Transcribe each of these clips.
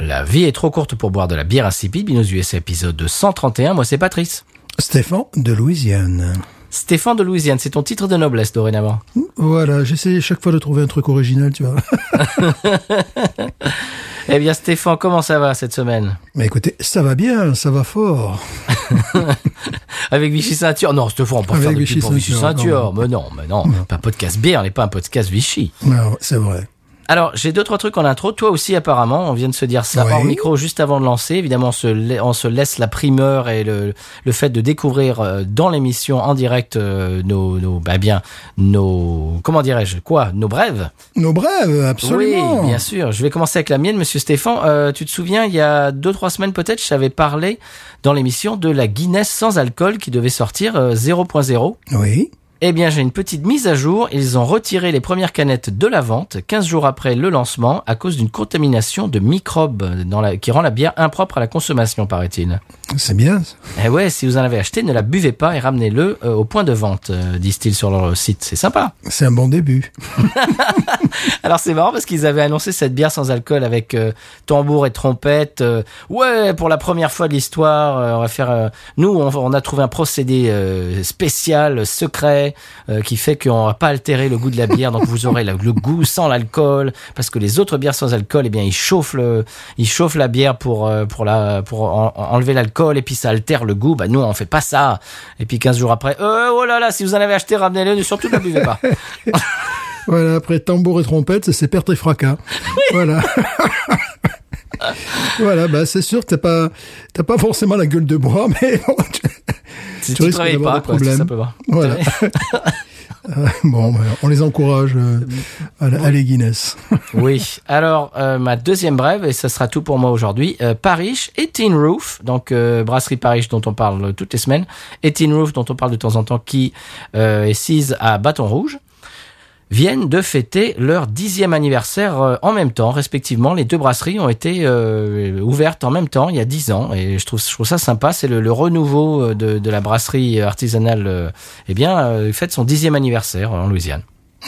La vie est trop courte pour boire de la bière insipide. Binous USA épisode 231. Moi, c'est Patrice. Stéphane de Louisiane. Stéphane de Louisiane, c'est ton titre de noblesse dorénavant. Voilà, j'essaie chaque fois de trouver un truc original, tu vois. Eh bien, Stéphane, comment ça va cette semaine? Mais écoutez, ça va bien, ça va fort. Avec Vichy Ceinture? Non, Stéphane, on peut Avec faire Vichy pour Vichy Ceinture, non. Mais non, mais non, pas un podcast bière, on n'est pas un podcast Vichy. Non, c'est vrai. Alors, j'ai deux, trois trucs en intro. Toi aussi, apparemment, on vient de se dire ça Oui. hors micro juste avant de lancer. Évidemment, on se, la- on se laisse la primeur et le, le fait de découvrir euh, dans l'émission en direct euh, nos, nos, bah bien, nos, comment dirais-je, quoi, nos brèves. Nos brèves, absolument. Oui, bien sûr. Je vais commencer avec la mienne, Monsieur Stéphane. Euh, tu te souviens, il y a deux, trois semaines peut-être, je t'avais parlé dans l'émission de la Guinness sans alcool qui devait sortir euh, 0.0. Oui. Eh bien, j'ai une petite mise à jour. Ils ont retiré les premières canettes de la vente 15 jours après le lancement à cause d'une contamination de microbes dans la, qui rend la bière impropre à la consommation, paraît-il. C'est bien. Eh ouais, si vous en avez acheté, ne la buvez pas et ramenez-le euh, au point de vente, euh, disent-ils sur leur site. C'est sympa. C'est un bon début. Alors c'est marrant parce qu'ils avaient annoncé cette bière sans alcool avec euh, tambour et trompette. ouais, pour la première fois de l'histoire, on va faire. nous, on, on a trouvé un procédé spécial, secret, euh, qui fait qu'on va pas altérer le goût de la bière. donc vous aurez la- le goût sans l'alcool, parce que les autres bières sans alcool, eh bien, ils chauffent le, ils chauffent la bière pour euh, pour la pour en- en- enlever l'alcool et puis ça altère le goût. Bah nous, on fait pas ça. Et puis 15 jours après, euh, oh là là, si vous en avez acheté, ramenez-le. Surtout ne buvez pas. Voilà, après tambour et trompette, c'est perte et fracas. Voilà. voilà, bah c'est sûr, t'as pas, t'as pas forcément la gueule de bois, mais bon, Si Tu tu risques travailles d'avoir pas, des quoi, tout problèmes. simplement. Voilà. Euh, bon, on les encourage euh, à, la- à les Guinness. Oui. Alors, euh, ma deuxième brève, et ça sera tout pour moi aujourd'hui, euh, Parish et Tin Roof, donc brasserie Parish dont on parle toutes les semaines, et Tin Roof dont on parle de temps en temps, qui est sise à Bâton Rouge, viennent de fêter leur dixième anniversaire euh, en même temps, respectivement. Les deux brasseries ont été euh, ouvertes en même temps, il y a dix ans, et je trouve, je trouve ça sympa. C'est le, renouveau euh, de, de la brasserie artisanale. eh bien, fête son dixième anniversaire en Louisiane.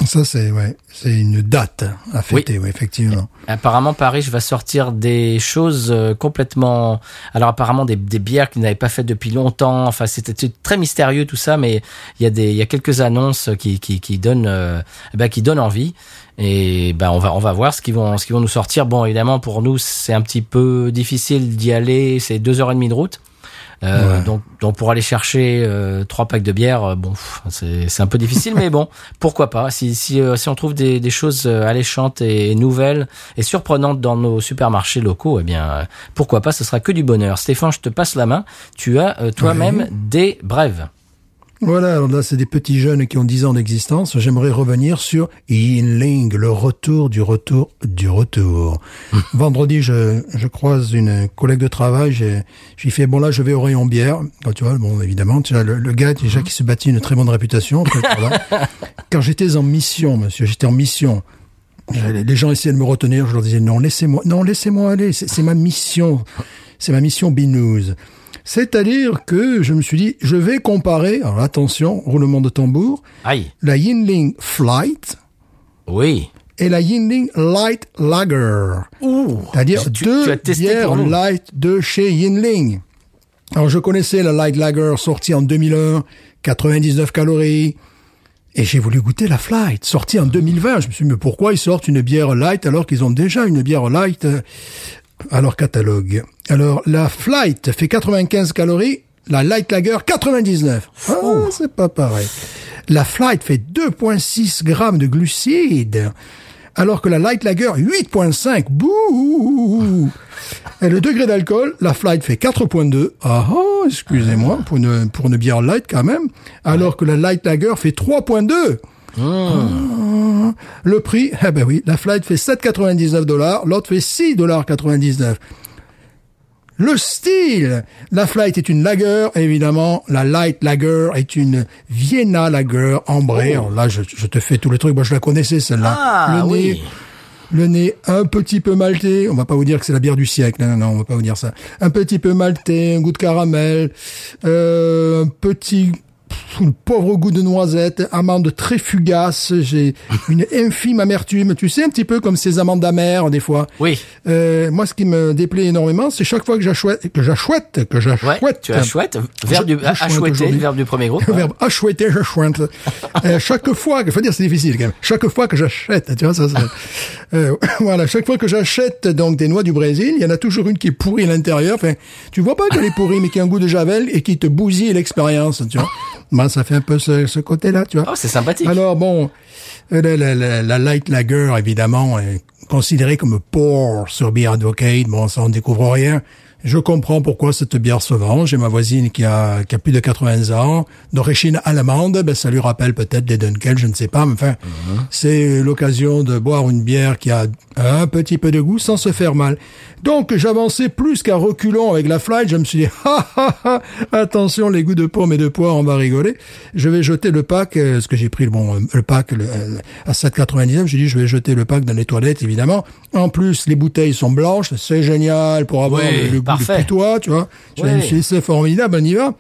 Ça, c'est ouais, c'est une date à fêter, oui, effectivement. Apparemment, Paris va sortir des choses euh, complètement. Alors, apparemment, des, des bières qu'ils n'avaient pas faites depuis longtemps. Enfin, c'était très mystérieux tout ça, mais il y a des, il y a quelques annonces qui, qui, qui donnent, euh, ben, qui donnent envie. Et ben, on va, on va voir ce qu'ils vont, ce qu'ils vont nous sortir. Bon, évidemment, pour nous, c'est un petit peu difficile d'y aller. C'est deux heures et demie de route. Euh, Ouais. donc, donc pour aller chercher euh, trois packs de bière, euh, bon, c'est un peu difficile, mais bon, pourquoi pas Si si euh, si on trouve des, des choses alléchantes et nouvelles et surprenantes dans nos supermarchés locaux, eh bien, pourquoi pas Ce sera que du bonheur. Stéphane, je te passe la main. Tu as euh, toi-même des brèves. Voilà, alors là, c'est des petits jeunes qui ont 10 ans d'existence. J'aimerais revenir sur Yinling, le retour du retour du retour. Vendredi, je, je croise une collègue de travail. J'ai, fait, bon là, je vais au rayon bière. Quand tu vois, bon, évidemment, tu vois, le, le gars, déjà, qui se bâtit une très bonne réputation. après. Quand j'étais en mission, monsieur, j'étais en mission. Les les gens essayaient de me retenir. Je leur disais, non, laissez-moi, non, laissez-moi aller. C'est c'est ma mission. C'est ma mission binouze. C'est-à-dire que je me suis dit, je vais comparer, alors attention, roulement de tambour, Aïe. la Yinling Flight Oui. et la Yinling Light Lager. C'est-à-dire Tu- deux tu as testé bières pour nous. light de chez Yinling. Alors je connaissais la Light Lager sortie en 2001, 99 calories. Et j'ai voulu goûter la Flight, sortie en 2020. Je me suis dit, mais pourquoi ils sortent une bière light alors qu'ils ont déjà une bière light euh, à leur catalogue Alors, la Flight fait 95 calories, la Light Lager 99. Ah, c'est pas pareil. La Flight fait 2,6 grammes de glucides, alors que la Light Lager 8,5. Bouh Et le degré d'alcool, la Flight fait 4,2. Ah ah, excusez-moi, pour une, pour une bière light quand même. Alors que la Light Lager fait 3,2. Ah, Le prix, eh ben oui, la Flight fait 7,99 dollars, l'autre fait 6 dollars 99. le style. La Flight est une lager, évidemment. La Light Lager est une Vienna Lager ambrée. Alors là, je, je te fais tous les trucs. Moi, je la connaissais, celle-là. Ah, le oui. nez, le nez un petit peu maltais. On va pas vous dire que c'est la bière du siècle. Non, non, non, on va pas vous dire ça. Un petit peu maltais, un goût de caramel, euh, un petit un pauvre goût de noisette, amande très fugace. J'ai une infime amertume. Tu sais, un petit peu comme ces amandes amères, des fois. Oui. Euh, moi, ce qui me déplaît énormément, c'est chaque fois que j'achouette, que j'achouette, que Ouais, j'achouette. tu as chouette. Verbe du, je à chouette chouetter, aujourd'hui. verbe du premier groupe. Le verbe achouetter, je chouette. Euh, chaque fois, que, faut dire c'est difficile quand même. Chaque fois que j'achète, tu vois ça. ça euh, voilà, chaque fois que j'achète donc des noix du Brésil, il y en a toujours une qui est pourrie à l'intérieur. Enfin, tu vois pas qu'elle est pourrie, mais qui a un goût de javel et qui te bousille l'expérience, tu vois. Moi, ça fait un peu ce, ce côté-là, tu vois. Oh, c'est sympathique. Alors bon, la, la, la, la light lager évidemment est considérée comme pour sur Beer Advocate. Bon, ça on découvre rien. Je comprends pourquoi cette bière se vend. J'ai ma voisine qui a, qui a plus de 80 ans, d'origine allemande. Ben, ça lui rappelle peut-être des Dunkel, je ne sais pas. Mais enfin, c'est l'occasion de boire une bière qui a un petit peu de goût sans se faire mal. Donc, j'avançais plus qu'à reculons avec la flight. Je me suis dit, attention, les goûts de pommes et de poire, on va rigoler. Je vais jeter le pack, euh, parce que j'ai pris le bon, euh, le pack le, euh, à 7,99. J'ai dit, je vais jeter le pack dans les toilettes, évidemment. En plus, les bouteilles sont blanches. C'est génial pour avoir Oui, le goût parfait. putois, tu vois. C'est formidable, on y va.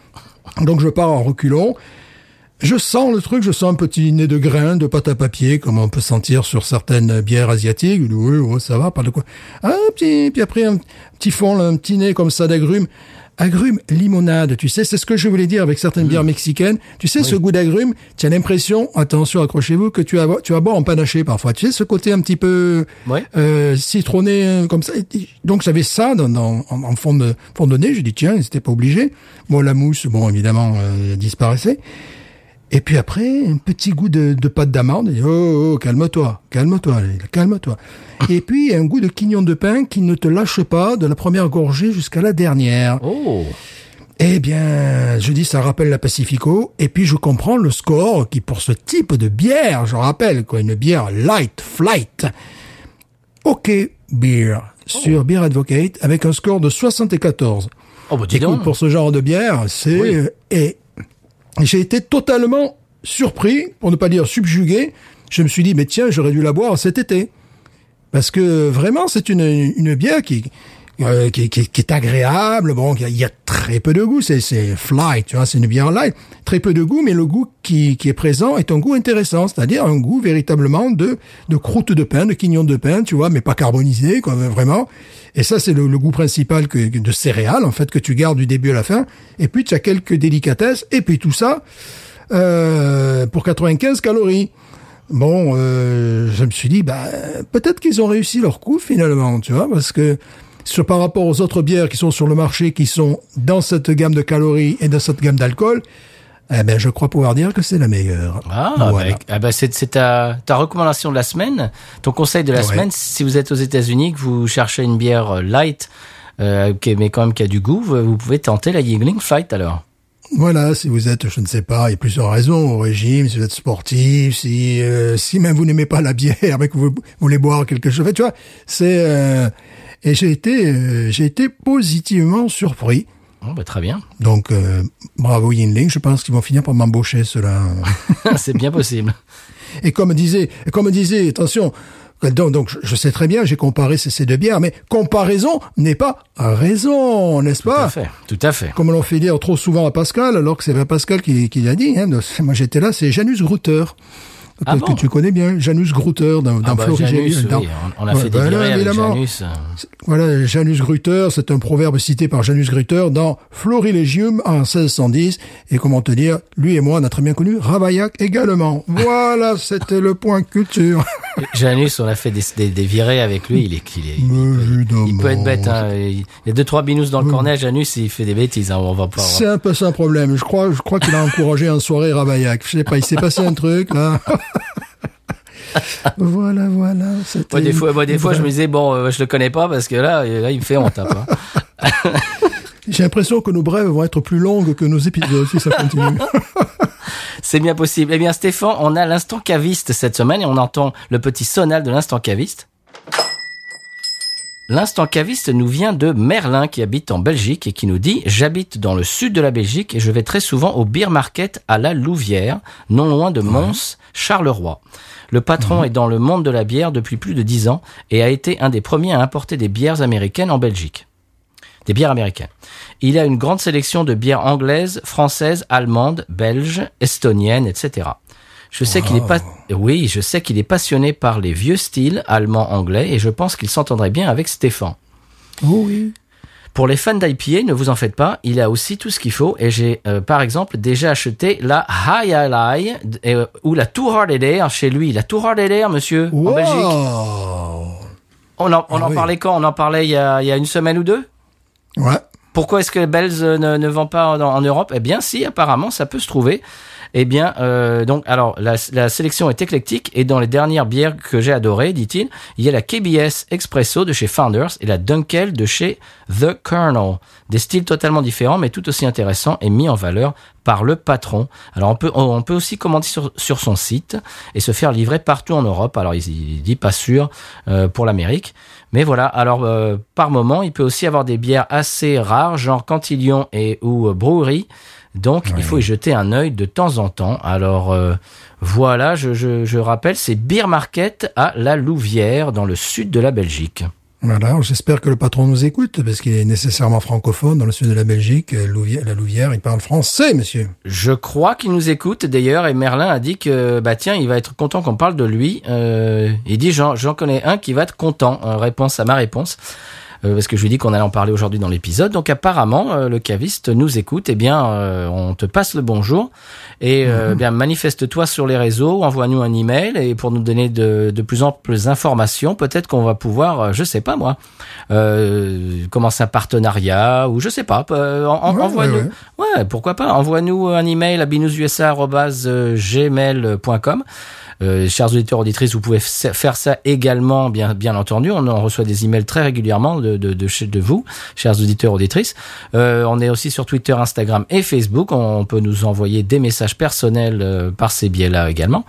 Donc, je pars en reculons. Je sens le truc, je sens un petit nez de grain, de pâte à papier, comme on peut sentir sur certaines bières asiatiques. Oui, oui, ça va, pas de quoi. Ah, petit, puis après, un petit fond, là, un petit nez comme ça d'agrumes. Agrumes limonade, tu sais, c'est ce que je voulais dire avec certaines bières mexicaines. Tu sais, ce goût d'agrumes, tu as l'impression, attention, accrochez-vous, que tu vas, tu vas boire en panaché parfois. Tu sais, ce côté un petit peu euh, citronné euh, comme ça. Donc j'avais ça dans, dans- en, en fond de fond de nez. J'ai dit tiens, c'était pas obligé. Bon, la mousse, bon évidemment, euh, disparaissait. Et puis après, un petit goût de, de pâte d'amande. Dit, Oh, oh, calme-toi, calme-toi, calme-toi. Et puis, un goût de quignon de pain qui ne te lâche pas de la première gorgée jusqu'à la dernière. Oh. Eh bien, je dis, ça rappelle la Pacifico. Et puis, je comprends le score qui, pour ce type de bière, je rappelle, quoi, une bière light flight. OK Beer sur Beer Advocate avec un score de 74. Oh, bah, dis Écoute, donc. pour ce genre de bière, c'est Oui. J'ai été totalement surpris, pour ne pas dire subjugué. Je me suis dit, mais tiens, j'aurais dû la boire cet été, parce que vraiment, c'est une une bière qui euh, qui, qui, qui est agréable. Bon, il y, y a très peu de goût. C'est c'est fly, tu vois, c'est une bière light, très peu de goût, mais le goût qui qui est présent est un goût intéressant, c'est-à-dire un goût véritablement de de croûte de pain, de quignon de pain, tu vois, mais pas carbonisé, quoi, vraiment. Et ça, c'est le, le goût principal que de céréales, en fait, que tu gardes du début à la fin. Et puis, tu as quelques délicatesses. Et puis, tout ça, euh, pour 95 calories. Bon, euh, je me suis dit, bah, peut-être qu'ils ont réussi leur coup, finalement, tu vois, parce que sur, par rapport aux autres bières qui sont sur le marché, qui sont dans cette gamme de calories et dans cette gamme d'alcool, eh ben, je crois pouvoir dire que c'est la meilleure. Ah, Voilà. bah, ah bah, c'est ta, ta recommandation de la semaine, ton conseil de la Ouais. semaine. Si vous êtes aux États-Unis, que vous cherchez une bière light, euh, mais quand même qui a du goût, vous, vous pouvez tenter la Yingling Flight alors. Voilà, si vous êtes, je ne sais pas, il y a plusieurs raisons au régime, si vous êtes sportif, si euh, si même vous n'aimez pas la bière, mais que vous, vous voulez boire quelque chose, tu vois, c'est euh, et j'ai été euh, j'ai été positivement surpris. Bon, bah, très bien. Donc euh, bravo Yinling, je pense qu'ils vont finir par m'embaucher cela. c'est bien possible. Et comme disait, comme disait, attention, donc, donc je- sais très bien, j'ai comparé ces, ces deux bières, mais comparaison n'est pas raison, n'est-ce Tout à pas? fait. Tout à fait. Comme l'on fait dire trop souvent à Pascal, alors que c'est pas Pascal qui, qui l'a dit. Hein, moi j'étais là, c'est Janus Grutter. Ah que, bon que tu connais bien, Janus Grutter dans, dans Ah bah, Janus, oui, on, on a Ouais, fait des voilà, virées avec. Janus. Voilà, Janus Grutter, c'est un proverbe cité par Janus Grutter dans Florilegium en 1610. Et comment te dire, lui et moi, on a très bien connu Ravaillac également. Voilà, c'était le point culture. Janus, on a fait des, des, des virées avec lui. Il est, il est, Mais évidemment. il peut être bête. Hein. Il y a deux trois binous dans le cornet. Janus, il fait des bêtises. Hein. On va pas. C'est un peu ça le problème. Je crois, je crois qu'il a encouragé en soirée Ravaillac. Je sais pas, il s'est passé un truc, là. voilà, voilà. Moi, des fois, moi, des fois, je me disais bon, euh, je le connais pas parce que là, là, il me fait honte. Hein. J'ai l'impression que nos brèves vont être plus longues que nos épisodes si ça continue. C'est bien possible. Eh bien, Stéphane, on a l'instant caviste cette semaine et on entend le petit sonal de l'instant caviste. L'instant caviste nous vient de Merlin qui habite en Belgique et qui nous dit J'habite dans le sud de la Belgique et je vais très souvent au beer market à la Louvière, non loin de Mons, Charleroi. Le patron est dans le monde de la bière depuis plus de dix ans et a été un des premiers à importer des bières américaines en Belgique. Des bières américaines. Il a une grande sélection de bières anglaises, françaises, allemandes, belges, estoniennes, etc. Je sais qu'il est pas, oui, je sais qu'il est passionné par les vieux styles allemand, anglais, et je pense qu'il s'entendrait bien avec Stéphane. Oh oui. Pour les fans d'IPA, ne vous en faites pas, il a aussi tout ce qu'il faut. Et j'ai, euh, par exemple, déjà acheté la High Ally euh, ou la Too Hard Air chez lui. La Too Hard Air, monsieur, en Belgique. On en, on Ah en oui. parlait quand? On en parlait il y, a, il y a une semaine ou deux? Ouais. Pourquoi est-ce que Bells euh, ne, ne vend pas en, en Europe? Eh bien, si, apparemment, ça peut se trouver. Eh bien, euh, donc, alors, la, sélection est éclectique et dans les dernières bières que j'ai adorées, dit-il, il y a la KBS Expresso de chez Founders et la Dunkel de chez The Colonel. Des styles totalement différents, mais tout aussi intéressants et mis en valeur par le patron. Alors, on peut, aussi commander sur, son site et se faire livrer partout en Europe. Alors, il, dit pas sûr euh, pour l'Amérique. Mais voilà, alors euh, par moment, il peut aussi avoir des bières assez rares, genre Cantillon ou Brewery. Donc, il faut y jeter un œil de temps en temps. Alors, euh, voilà, je, je, je rappelle, c'est Beer Market à la Louvière, dans le sud de la Belgique. Voilà, j'espère que le patron nous écoute, parce qu'il est nécessairement francophone dans le sud de la Belgique. Euh, Louvière- la Louvière, il parle français, monsieur. Je crois qu'il nous écoute d'ailleurs, et Merlin a dit que, bah tiens, il va être content qu'on parle de lui. Euh, il dit, j'en j'en connais un qui va être content. Euh, réponse à ma réponse. Euh, parce que je lui dis qu'on allait en parler aujourd'hui dans l'épisode. Donc apparemment, euh, le caviste nous écoute. Eh bien, euh, on te passe le bonjour et euh, bien manifeste-toi sur les réseaux, envoie-nous un email et pour nous donner de, de plus amples informations, peut-être qu'on va pouvoir, je sais pas moi, euh, commencer un partenariat ou je sais pas. euh, en- en- Ouais, envoie-nous. ouais, Ouais, pourquoi pas. Envoie-nous un email à binoususa@gmail.com. Euh, chers auditeurs auditrices, vous pouvez faire ça également, bien bien entendu. On en reçoit des emails très régulièrement de de, de, chez- de vous, chers auditeurs auditrices. Euh, on est aussi sur Twitter, Instagram et Facebook. On peut nous envoyer des messages personnels euh, par ces biais-là également.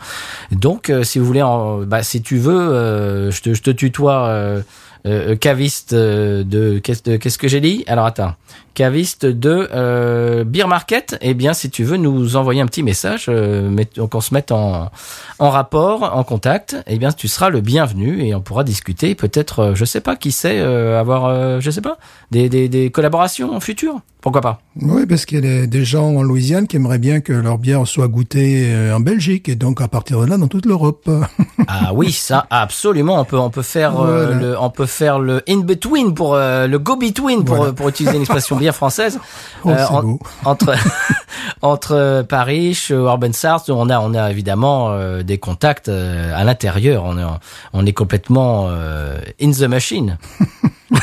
Donc, euh, si vous voulez, en, bah, si tu veux, euh, je te je te tutoie. Euh, euh, caviste euh, de qu'est-ce que j'ai dit? Alors attends, caviste de euh, Beer Market. Eh bien, si tu veux nous envoyer un petit message, euh, qu'on se mette en en rapport, en contact, eh bien, tu seras le bienvenu et on pourra discuter. Peut-être, euh, je sais pas, qui sait, avoir, je sais pas, des des, des collaborations futures. Pourquoi pas? Oui, parce qu'il y a des, gens en Louisiane qui aimeraient bien que leur bière soit goûtée euh, en Belgique, et donc à partir de là, dans toute l'Europe. Ah oui, ça absolument. On peut on peut faire euh, le on peut faire le in between pour euh, le go between pour Voilà. pour utiliser une expression bien française. Oh, Euh, en- entre entre Paris, Urban South, on a on a évidemment des contacts à l'intérieur. On est on est complètement in the machine.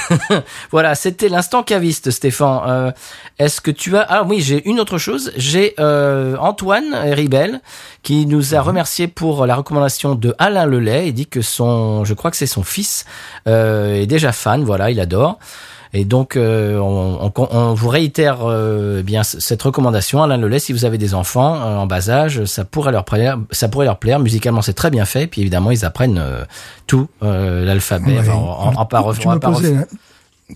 voilà, c'était l'instant caviste, Stéphane. Euh, Est-ce que tu as Ah oui, j'ai une autre chose. J'ai euh, Antoine Ribel qui nous a remercié pour la recommandation de Alain Lelay. Il dit que son, je crois que c'est son fils, euh, est déjà fan. Voilà, il adore. Et donc, euh, on, on- on vous réitère euh, eh bien cette recommandation. Alain Lelay, si vous avez des enfants euh, en bas âge, ça pourrait leur plaire. Ça pourrait leur plaire. Musicalement, c'est très bien fait. Puis évidemment, ils apprennent tout l'alphabet Ouais. en, en, tu, me posais, la-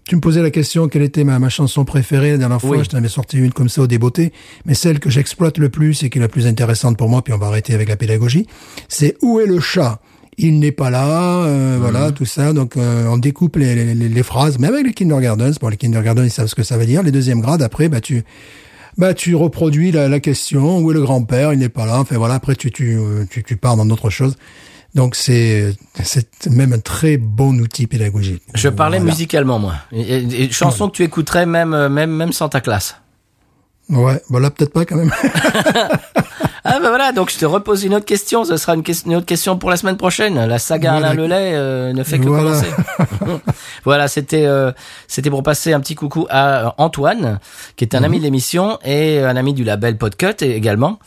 tu me posais la question quelle était ma, ma chanson préférée la dernière fois? Oui. Je t'en avais sorti une comme ça au débeauté. Mais celle que j'exploite le plus et qui est la plus intéressante pour moi, puis on va arrêter avec la pédagogie, c'est Où est le chat? Il n'est pas là, euh, voilà, tout ça. Donc, euh, on découpe les, les, les- phrases, même avec les kindergartens. Bon, les kindergartens, ils savent ce que ça veut dire. Les deuxièmes grades, après, bah, tu, bah, tu reproduis la, la question. Où est le grand-père? Il n'est pas là. Enfin, voilà. Après, tu, tu, euh, tu, tu pars dans d'autres choses. Donc, c'est, c'est même un très bon outil pédagogique. Je parlais Voilà. musicalement, moi. Et, et- et chanson que tu écouterais même, euh, même, même sans ta classe. Ouais, voilà, peut-être pas quand même. Ah ben voilà, donc je te repose une autre question. Ce sera une, une autre question pour la semaine prochaine. La saga Voilà. Alain Lelay euh, ne fait que Voilà. commencer. voilà, c'était euh, c'était pour passer un petit coucou à euh, Antoine, qui est un ami de l'émission et un ami du label Podcut également.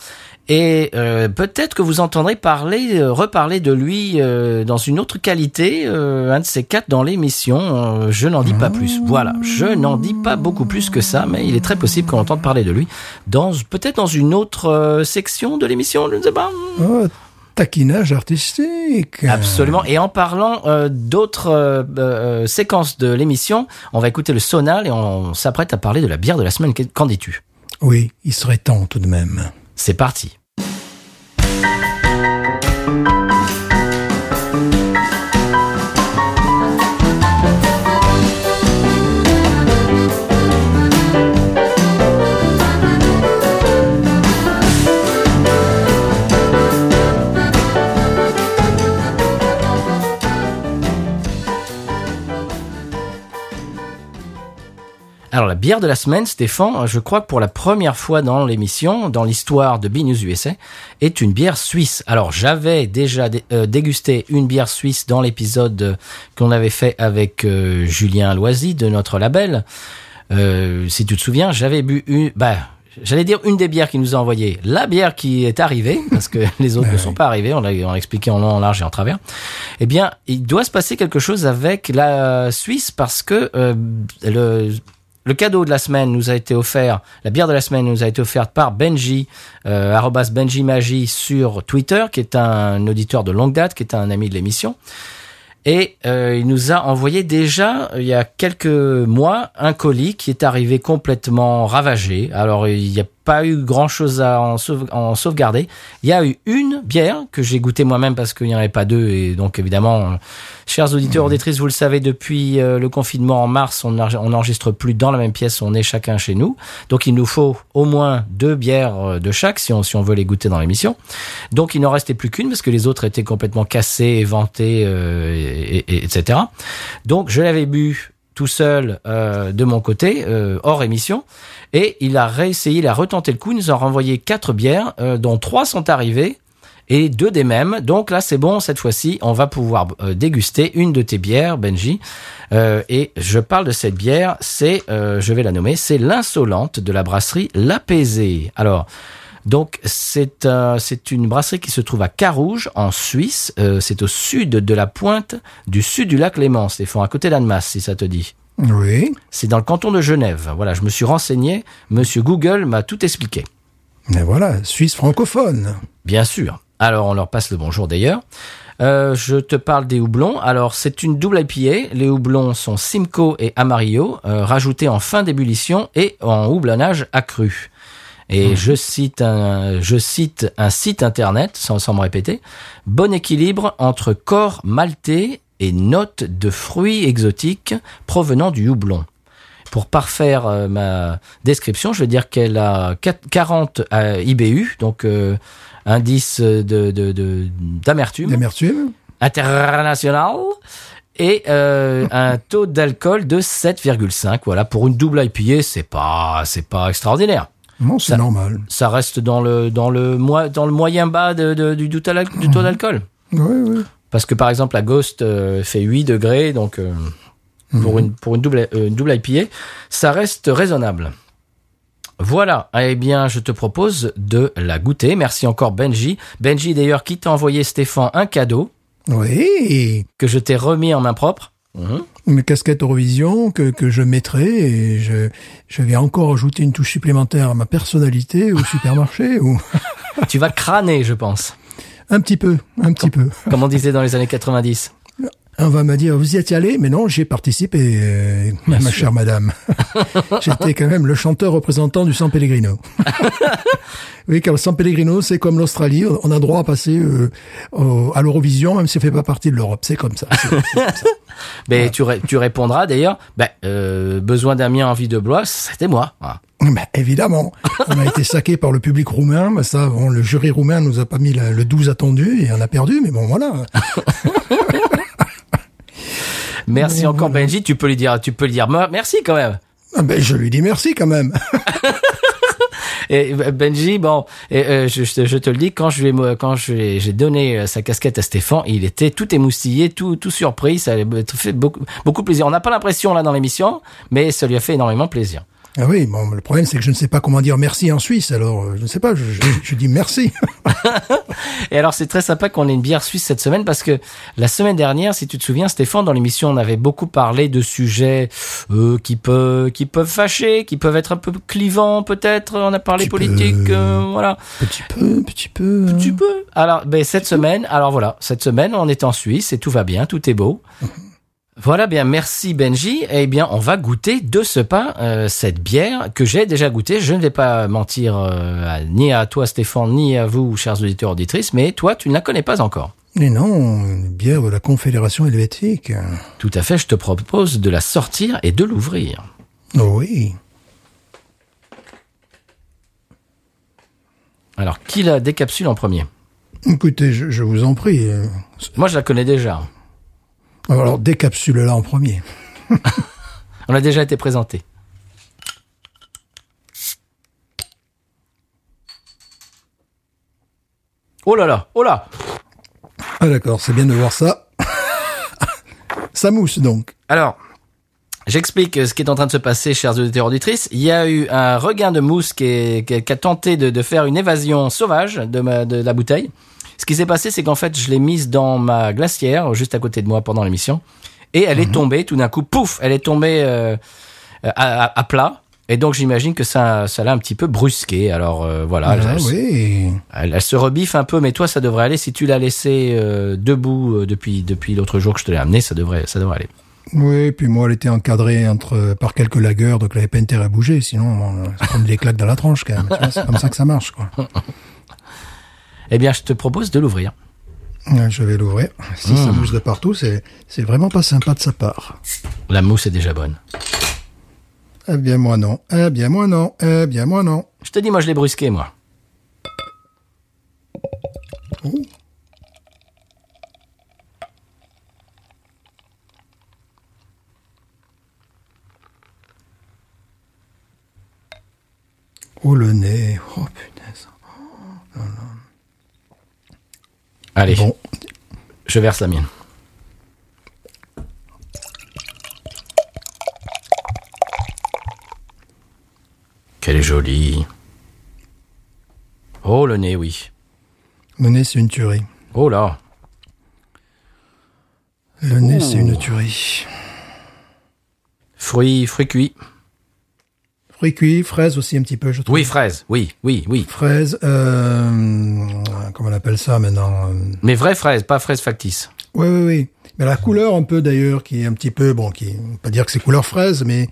Et euh, peut-être que vous entendrez parler, euh, reparler de lui euh, dans une autre qualité, euh, un de ces quatre dans l'émission. Euh, je n'en dis pas plus. Voilà, je n'en dis pas beaucoup plus que ça, mais il est très possible qu'on entende parler de lui dans peut-être dans une autre euh, section de l'émission. Je ne sais pas. Oh, taquinage artistique. Absolument. Et en parlant euh, d'autres séquences de l'émission, on va écouter le sonal et on s'apprête à parler de la bière de la semaine. Qu'en dis-tu? Oui, il serait temps tout de même. C'est parti. Alors la bière de la semaine, Stéphane, je crois que pour la première fois dans l'émission, dans l'histoire de B-News USA, est une bière suisse. Alors j'avais déjà dé- euh, dégusté une bière suisse dans l'épisode qu'on avait fait avec euh, Julien Loisy de notre label. Euh, si tu te souviens, j'avais bu une... Bah, J'allais dire une des bières qu'il nous a envoyé, la bière qui est arrivée, parce que les autres ne sont pas l'a on l'a expliqué en long, en large et en travers. Eh bien, il doit se passer quelque chose avec la Suisse parce que euh, le, le cadeau de la semaine nous a été offert, la bière de la semaine nous a été offerte par Benji, euh, Benji Magie sur Twitter, qui est un auditeur de longue date, qui est un ami de l'émission. Et euh, il nous a envoyé déjà, il y a quelques mois, un colis qui est arrivé complètement ravagé. Alors, il n'y a pas eu grand-chose à en, sauve- en sauvegarder. Il y a eu une bière que j'ai goûtée moi-même parce qu'il n'y en avait pas deux. Et donc, évidemment, euh, chers auditeurs, auditrices, vous le savez, depuis euh, le confinement en mars, on n'enre- on n'enregistre plus dans la même pièce, on est chacun chez nous. Donc, il nous faut au moins deux bières euh, de chaque si on, si on veut les goûter dans l'émission. Donc, il n'en restait plus qu'une parce que les autres étaient complètement cassées, éventées, euh, et, et- et- etc. Donc, je l'avais bu tout seul euh, de mon côté, euh, hors émission, et il a réessayé, il a retenté le coup, il nous a renvoyé quatre bières, euh, dont trois sont arrivées, et deux des mêmes. Donc là, c'est bon, cette fois-ci, on va pouvoir euh, déguster une de tes bières, Benji. Euh, et je parle de cette bière, c'est, je vais la nommer, c'est l'insolente de la brasserie L'Apaisé. Alors, donc c'est c'est une brasserie qui se trouve à Carouge en Suisse. C'est au sud de la pointe du sud du lac Léman, Stéphane, à côté d'Annemasse, si ça te dit. Oui. C'est dans le canton de Genève. Voilà, je me suis renseigné. Monsieur Google m'a tout expliqué. Mais voilà, Suisse francophone. Bien sûr. Alors, on leur passe le bonjour d'ailleurs. Euh, je te parle des houblons. Alors, c'est une double IPA. Les houblons sont Simcoe et Amarillo, euh, rajoutés en fin d'ébullition et en houblonnage accru. Et je cite un, je cite un site internet, sans, sans me répéter, bon équilibre entre corps maltais et notes de fruits exotiques provenant du houblon. Pour parfaire euh, ma description, je vais dire qu'elle a quat- 40 euh, IBU, donc euh, indice de de- de- d'amertume D'amertume. international, et euh, un taux d'alcool de 7,5. Voilà, pour une double IPA, c'est pas c'est pas extraordinaire. Non, c'est normal. Ça reste dans le dans le moi dans le moyen bas de, de- du, du taux d'alcool. Oui, oui. Parce que par exemple la Ghost euh, fait 8 degrés, donc euh, pour une pour une double euh, une double IPA, ça reste raisonnable. Voilà, eh bien je te propose de la goûter. Merci encore Benji. Benji d'ailleurs qui t'a envoyé Stéphane un cadeau Oui. que je t'ai remis en main propre. Mhm. Une casquette Eurovision que, que je mettrai et je, je vais encore ajouter une touche supplémentaire à ma personnalité au supermarché ou tu vas crâner, je pense, un petit peu, un petit peu. comme on disait dans les années 90. On va me dire, vous y êtes allé Mais non, j'ai participé, euh, ma sûr. chère madame. J'étais quand même le chanteur représentant du San Pellegrino. oui, car le San Pellegrino, c'est comme l'Australie, on a droit à passer euh, au- à l'Eurovision, même si on fait pas partie de l'Europe. C'est comme ça. comme ça. Mais tu, ré- tu répondras d'ailleurs, ben, euh, besoin d'un mien envie de Blois, c'était moi. Voilà. Ben, évidemment, on a été saqué par le public roumain. Ben, ça, bon, le jury roumain nous a pas mis la- le 12 attendu et on a perdu. Mais bon, voilà. Merci encore Benji, tu peux lui dire, tu peux lui dire mer- merci quand même. Ah Ben, je lui dis merci quand même. Et euh, Benji, bon, et, euh, je, je te- le dis, quand je lui quand j'ai donné euh, sa casquette à Stéphane, il était tout émoustillé, tout, tout surpris, ça lui a fait beaucoup, beaucoup plaisir. On n'a pas l'impression là dans l'émission, mais ça lui a fait énormément plaisir. Ah oui, bon, le problème c'est que je ne sais pas comment dire merci en Suisse, alors euh, je ne sais pas, je, je- je dis merci. Et alors c'est très sympa qu'on ait une bière suisse cette semaine parce que la semaine dernière, si tu te souviens, Stéphane, dans l'émission, on avait beaucoup parlé de sujets euh, qui peuvent qui peuvent fâcher, qui peuvent être un peu clivants peut-être. On a parlé Petit politique, peu. euh, voilà. petit peu, petit peu. hein. Tu peux. Alors, ben, cette semaine, alors voilà, cette semaine, on est en Suisse et tout va bien, tout est beau. Voilà, bien, merci Benji. Eh bien, on va goûter de ce pas euh, cette bière que j'ai déjà goûtée. Je ne vais pas mentir euh, à- ni à toi, Stéphane, ni à vous, chers auditeurs auditrices, mais toi, tu ne la connais pas encore. Mais non, une bière de la Confédération helvétique. Tout à fait, je te propose de la sortir et de l'ouvrir. Oh oui. Alors, qui la décapsule en premier? Écoutez, je, je vous en prie. Moi, je la connais déjà. Alors, décapsule-la en premier. On a déjà été présenté. Oh là là, oh là Ah d'accord, c'est bien de voir ça. ça mousse donc. Alors, j'explique ce qui est en train de se passer, chers auditeurs auditrices. Il y a eu un regain de mousse qui, est- qui a- tenté de, de faire une évasion sauvage de, ma- de la bouteille. Ce qui s'est passé, c'est qu'en fait, je l'ai mise dans ma glacière, juste à côté de moi pendant l'émission. Et elle est tombée, tout d'un coup, pouf, elle est tombée euh, à, à- à plat. Et donc, j'imagine que ça, ça l'a un petit peu brusqué. Alors, euh, voilà. Ah, elle, oui. elle- elle se rebiffe un peu, mais toi, ça devrait aller. Si tu l'as laissé euh, debout depuis, depuis l'autre jour que je te l'ai amené, ça devrait, ça devrait aller. Oui, puis moi, elle était encadrée entre par quelques lagueurs, donc elle n'avait pas intérêt à bouger, sinon ça prend des claques dans la tronche quand même. C'est comme ça que ça marche, quoi. Eh bien, je te propose de l'ouvrir. Ouais, Je vais l'ouvrir. Si ça mousse de partout, c'est c'est vraiment pas sympa de sa part. La mousse est déjà bonne. Eh bien moi non. Eh bien moi non. Eh bien moi non. Je te dis, moi, je l'ai brusqué, moi. Oh le nez. Oh punaise. Allez, Bon, je verse la mienne. Qu'elle est jolie. Oh, le nez, oui. le nez c'est une tuerie. Oh là. Le nez c'est une tuerie. Fruits, fruits cuits. Fruits cuits, fraises aussi un petit peu, je trouve. Oui, fraises. Oui, oui, oui. Fraises, euh, comment on appelle ça maintenant euh, Mais vraies fraises, pas fraises factices. Oui, oui, oui. Mais la couleur un peu d'ailleurs, qui est un petit peu, bon, qui, on peut pas dire que c'est couleur fraise, mais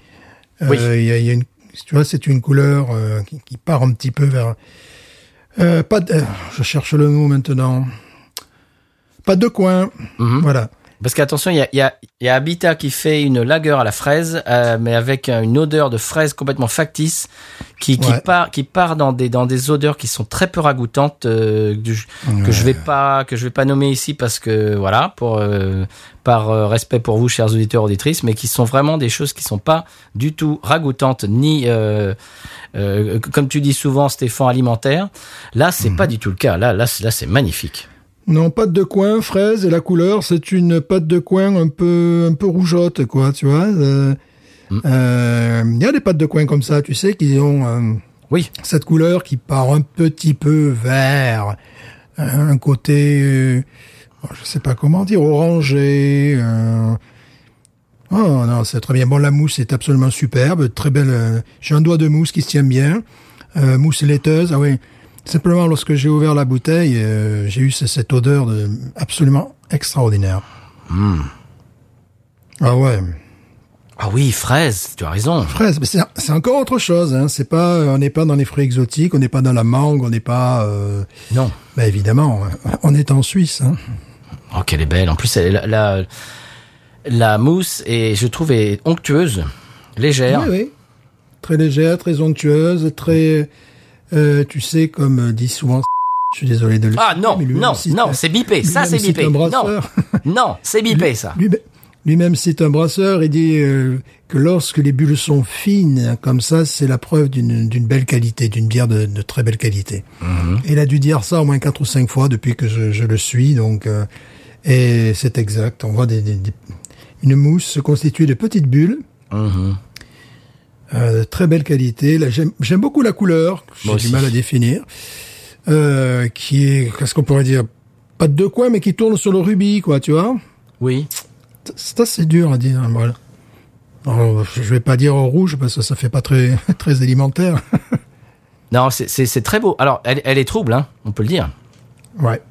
euh, Oui. il y, a, il y a une, tu vois, c'est une couleur euh, qui, qui part un petit peu vers, euh, pas, de, je cherche le mot maintenant, pas de coin, Mhm. voilà. Parce qu'attention, il y a, il y, a, y a Habitat qui fait une lagueur à la fraise, euh, mais avec une odeur de fraise complètement factice, qui, qui Ouais. part, qui part dans des dans des odeurs qui sont très peu ragoûtantes, euh, que, je, que je vais pas que je vais pas nommer ici parce que voilà, pour euh, par euh, respect pour vous, chers auditeurs auditrices, mais qui sont vraiment des choses qui sont pas du tout ragoûtantes ni euh, euh, comme tu dis souvent, Stéphane alimentaire. Là, c'est pas du tout le cas. Là, là, là, c'est magnifique. Non, pâte de coin, fraise, et la couleur, c'est une pâte de coin un peu, un peu rougeote, quoi, tu vois. euh, euh, Il y a des pâtes de coin comme ça, tu sais, qui ont euh, Oui. cette couleur qui part un petit peu vert, euh, un côté, euh, je sais pas comment dire, orangé. euh, Oh non, c'est très bien. Bon, la mousse est absolument superbe, très belle. J'ai un doigt de mousse qui se tient bien, euh, mousse laiteuse. Ah oui. Simplement, lorsque j'ai ouvert la bouteille, euh, j'ai eu ce- cette odeur de, absolument extraordinaire. Ah ouais, Ah oui, fraise. Tu as raison. fraise, mais c'est c'est encore autre chose. Hein. C'est pas, on n'est pas dans les fruits exotiques, on n'est pas dans la mangue, on n'est pas. Euh, Non. bah évidemment, on est en Suisse. Hein. Oh, qu'elle est belle. En plus, elle, la, la, la mousse est, je trouve, est onctueuse, légère. Oui, oui. Très légère, très onctueuse, très, euh, tu sais, comme dit souvent. Je suis désolé de le. Ah non, mais non, cite- non, c'est bipé. Ça, c'est bipé. Non, non, c'est bipé, ça. Lui- Lui-même cite un brasseur et dit euh, que lorsque les bulles sont fines comme ça, c'est la preuve d'une belle qualité, d'une bière de, de très belle qualité. Et il a dû dire ça au moins quatre ou cinq fois depuis que je, je le suis, donc euh, et c'est exact. On voit des, des- des- une mousse se constituer de petites bulles. Mhm. Euh, très belle qualité. J'aime, beaucoup la couleur. J'ai du mal à définir. Euh, qui est, qu'est-ce qu'on pourrait dire Pas de deux coins, mais qui tourne sur le rubis, quoi, tu vois Oui. C'est assez dur à dire. Voilà. Alors, je vais pas dire au rouge parce que ça fait pas très très alimentaire. Non, c'est- très beau. Alors, elle, elle est trouble, hein, on peut le dire. ouais.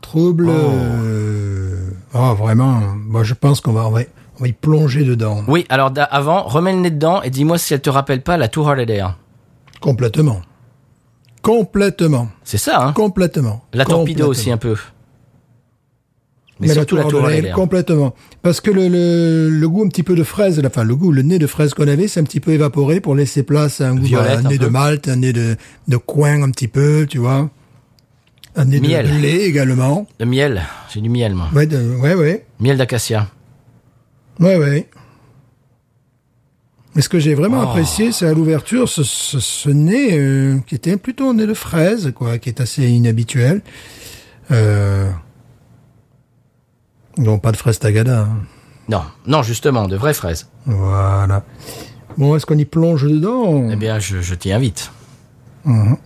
Trouble. euh, Ah vraiment. Moi, je pense qu'on va, on va on va y plonger dedans Oui, alors avant, remets le nez dedans et dis-moi si elle te rappelle pas la Hearted Air. complètement. Complètement. C'est ça, hein Complètement. La torpedo aussi un peu. Mais, la, Tour Hearted Lane, Air. complètement. Parce que le, le, le goût un petit peu de fraise, enfin le goût, le nez de fraise qu'on avait, c'est un petit peu évaporé pour laisser place à un goût, Violette, un un nez peu. de malt, un nez de, de coin un petit peu, tu vois. Un nez Miel. de lait également. Le miel, j'ai du miel, moi. Ouais, de- ouais, ouais. Miel d'acacia. Ouais, ouais. Mais ce que j'ai vraiment Oh. apprécié, c'est à l'ouverture ce, ce, ce nez euh, qui était plutôt un nez de fraise, quoi, qui est assez inhabituel. Euh... Non, pas de fraise tagada. hein. Non, non, justement, de vraies fraises. Voilà. Bon, est-ce qu'on y plonge dedans? Eh bien, je, je t'y invite. Ouais,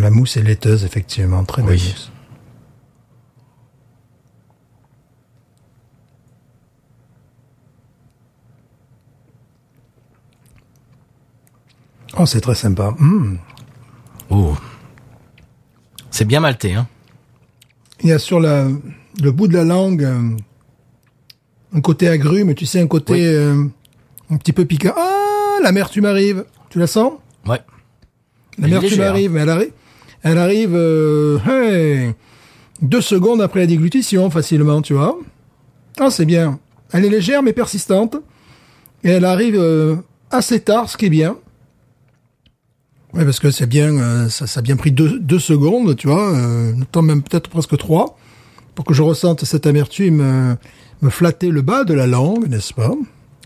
La mousse est laiteuse, effectivement, très belle Oui. mousse. Oh, c'est très sympa. Hum. Oh. C'est bien maltais, hein Il y a sur la, le bout de la langue euh, un côté agrume, tu sais, un côté Oui. euh, un petit peu piquant. Ah, l'amertume arrive. Tu la sens? Ouais. L'amertume arrive, mais elle arrive, elle arrive euh, hey, deux secondes après la déglutition, facilement, tu vois. Ah, c'est bien. Elle est légère mais persistante. Et elle arrive assez tard, ce qui est bien. Ouais, parce que c'est bien, euh, ça, ça a bien pris deux, deux secondes, tu vois, euh, même peut-être presque trois, pour que je ressente cette amertume euh, me flatter le bas de la langue, n'est-ce pas?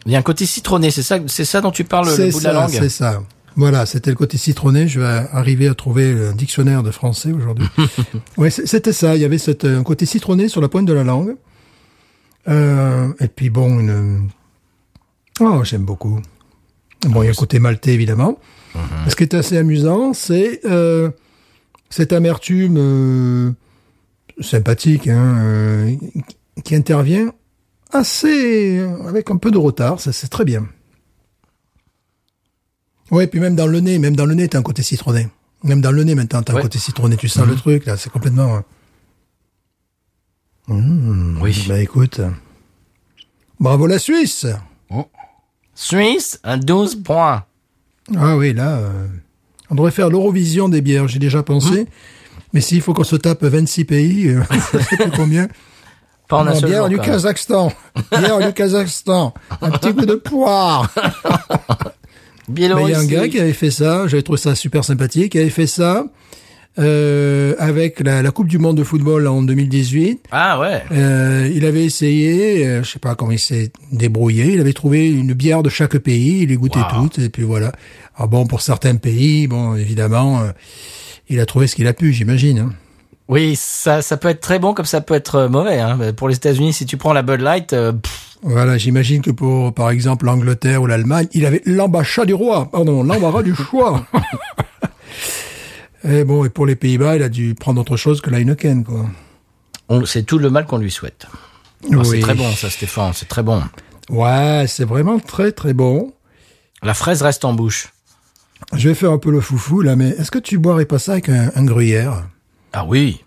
Il y a un côté citronné, c'est ça, c'est ça dont tu parles, le bout de ça, la langue? c'est ça. Voilà, c'était le côté citronné. Je vais arriver à trouver un dictionnaire de français aujourd'hui. ouais, c- c'était ça. Il y avait cette, un côté citronné sur la pointe de la langue. Euh, et puis bon, une... Oh, j'aime beaucoup. Bon, il y a un côté maltais, évidemment. Ce qui est assez amusant, c'est euh, cette amertume euh, sympathique hein, euh, qui intervient assez avec un peu de retard. Ça, c'est très bien. Ouais, puis même dans le nez, même dans le nez, t'as un côté citronné. Même dans le nez, maintenant, t'as Ouais. un côté citronné. Tu sens le truc, là, c'est complètement... Oui. Bah écoute, bravo la Suisse Suisse, un 12 points. Ah oui, là, euh, on devrait faire l'Eurovision des bières, j'ai déjà pensé. Mais s'il faut qu'on se tape 26 pays, euh, je sais plus combien. Pas Non, bière du. Kazakhstan. Bière du Kazakhstan. Un petit coup de poire. Mais il y a un gars qui avait fait ça, j'avais trouvé ça super sympathique, qui avait fait ça euh, avec la, la Coupe du Monde de football en 2018. Ah ouais. Euh, il avait essayé, euh, je sais pas comment il s'est débrouillé, il avait trouvé une bière de chaque pays, il les goûtait Wow. toutes, et puis voilà. Alors bon, pour certains pays, bon, évidemment, euh, il a trouvé ce qu'il a pu, j'imagine. hein. Oui, ça, ça peut être très bon comme ça peut être mauvais. Hein. Pour les États-Unis, si tu prends la Bud Light, pff, Voilà, j'imagine que pour, par exemple, l'Angleterre ou l'Allemagne, il avait l'embachat du roi, pardon, l'embarras du choix. et bon, et pour les Pays-Bas, il a dû prendre autre chose que la Heineken, quoi. c'est tout le mal qu'on lui souhaite. Ah, C'est très bon ça, Stéphane, c'est très bon. Ouais, c'est vraiment très très bon. La fraise reste en bouche. Je vais faire un peu le foufou, là, mais est-ce que tu boirais pas ça avec un, un gruyère? Ah oui.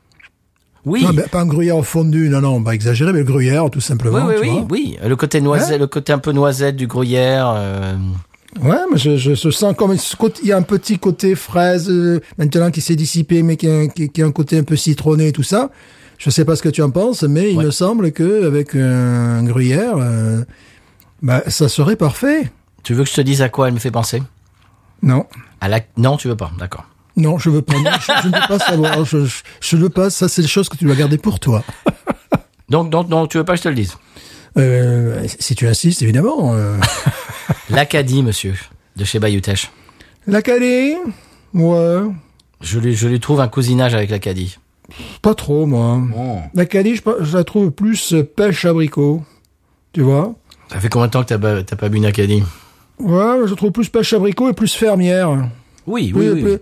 Oui. Non, pas un gruyère fondu, non, non, on va exagérer, mais le gruyère, tout simplement. oui, tu oui, vois. oui. Le côté noisette, le côté un peu noisette du gruyère. euh, Ouais, mais je, je, je sens comme il y a un petit côté fraise euh, maintenant qui s'est dissipé, mais qui a, un- qui, qui a un côté un peu citronné et tout ça. Je sais pas ce que tu en penses, mais il Ouais. me semble que avec un gruyère, euh, bah, ça serait parfait. Tu veux que je te dise à quoi elle me fait penser? Non, À la... Non, tu veux pas. D'accord. non, je veux pas. non, je, je ne veux pas savoir. Je, je, je ne veux pas. Ça, c'est des choses que tu dois garder pour toi. Donc, donc, donc, tu veux pas que je te le dise? Euh, si tu insistes, évidemment. Euh, L'Acadie, monsieur, de chez Bayutech. la Calais, ouais, Je lui, je lui trouve un cousinage avec l'Acadie. pas trop moi. La Calais, je, je la trouve plus euh, pêche abricot. Tu vois? Ça fait combien de temps que t'as pas, t'as pas bu une Acadie? Ouais, je trouve plus pêche abricot et plus fermière. Oui, oui, Plus, oui. plus,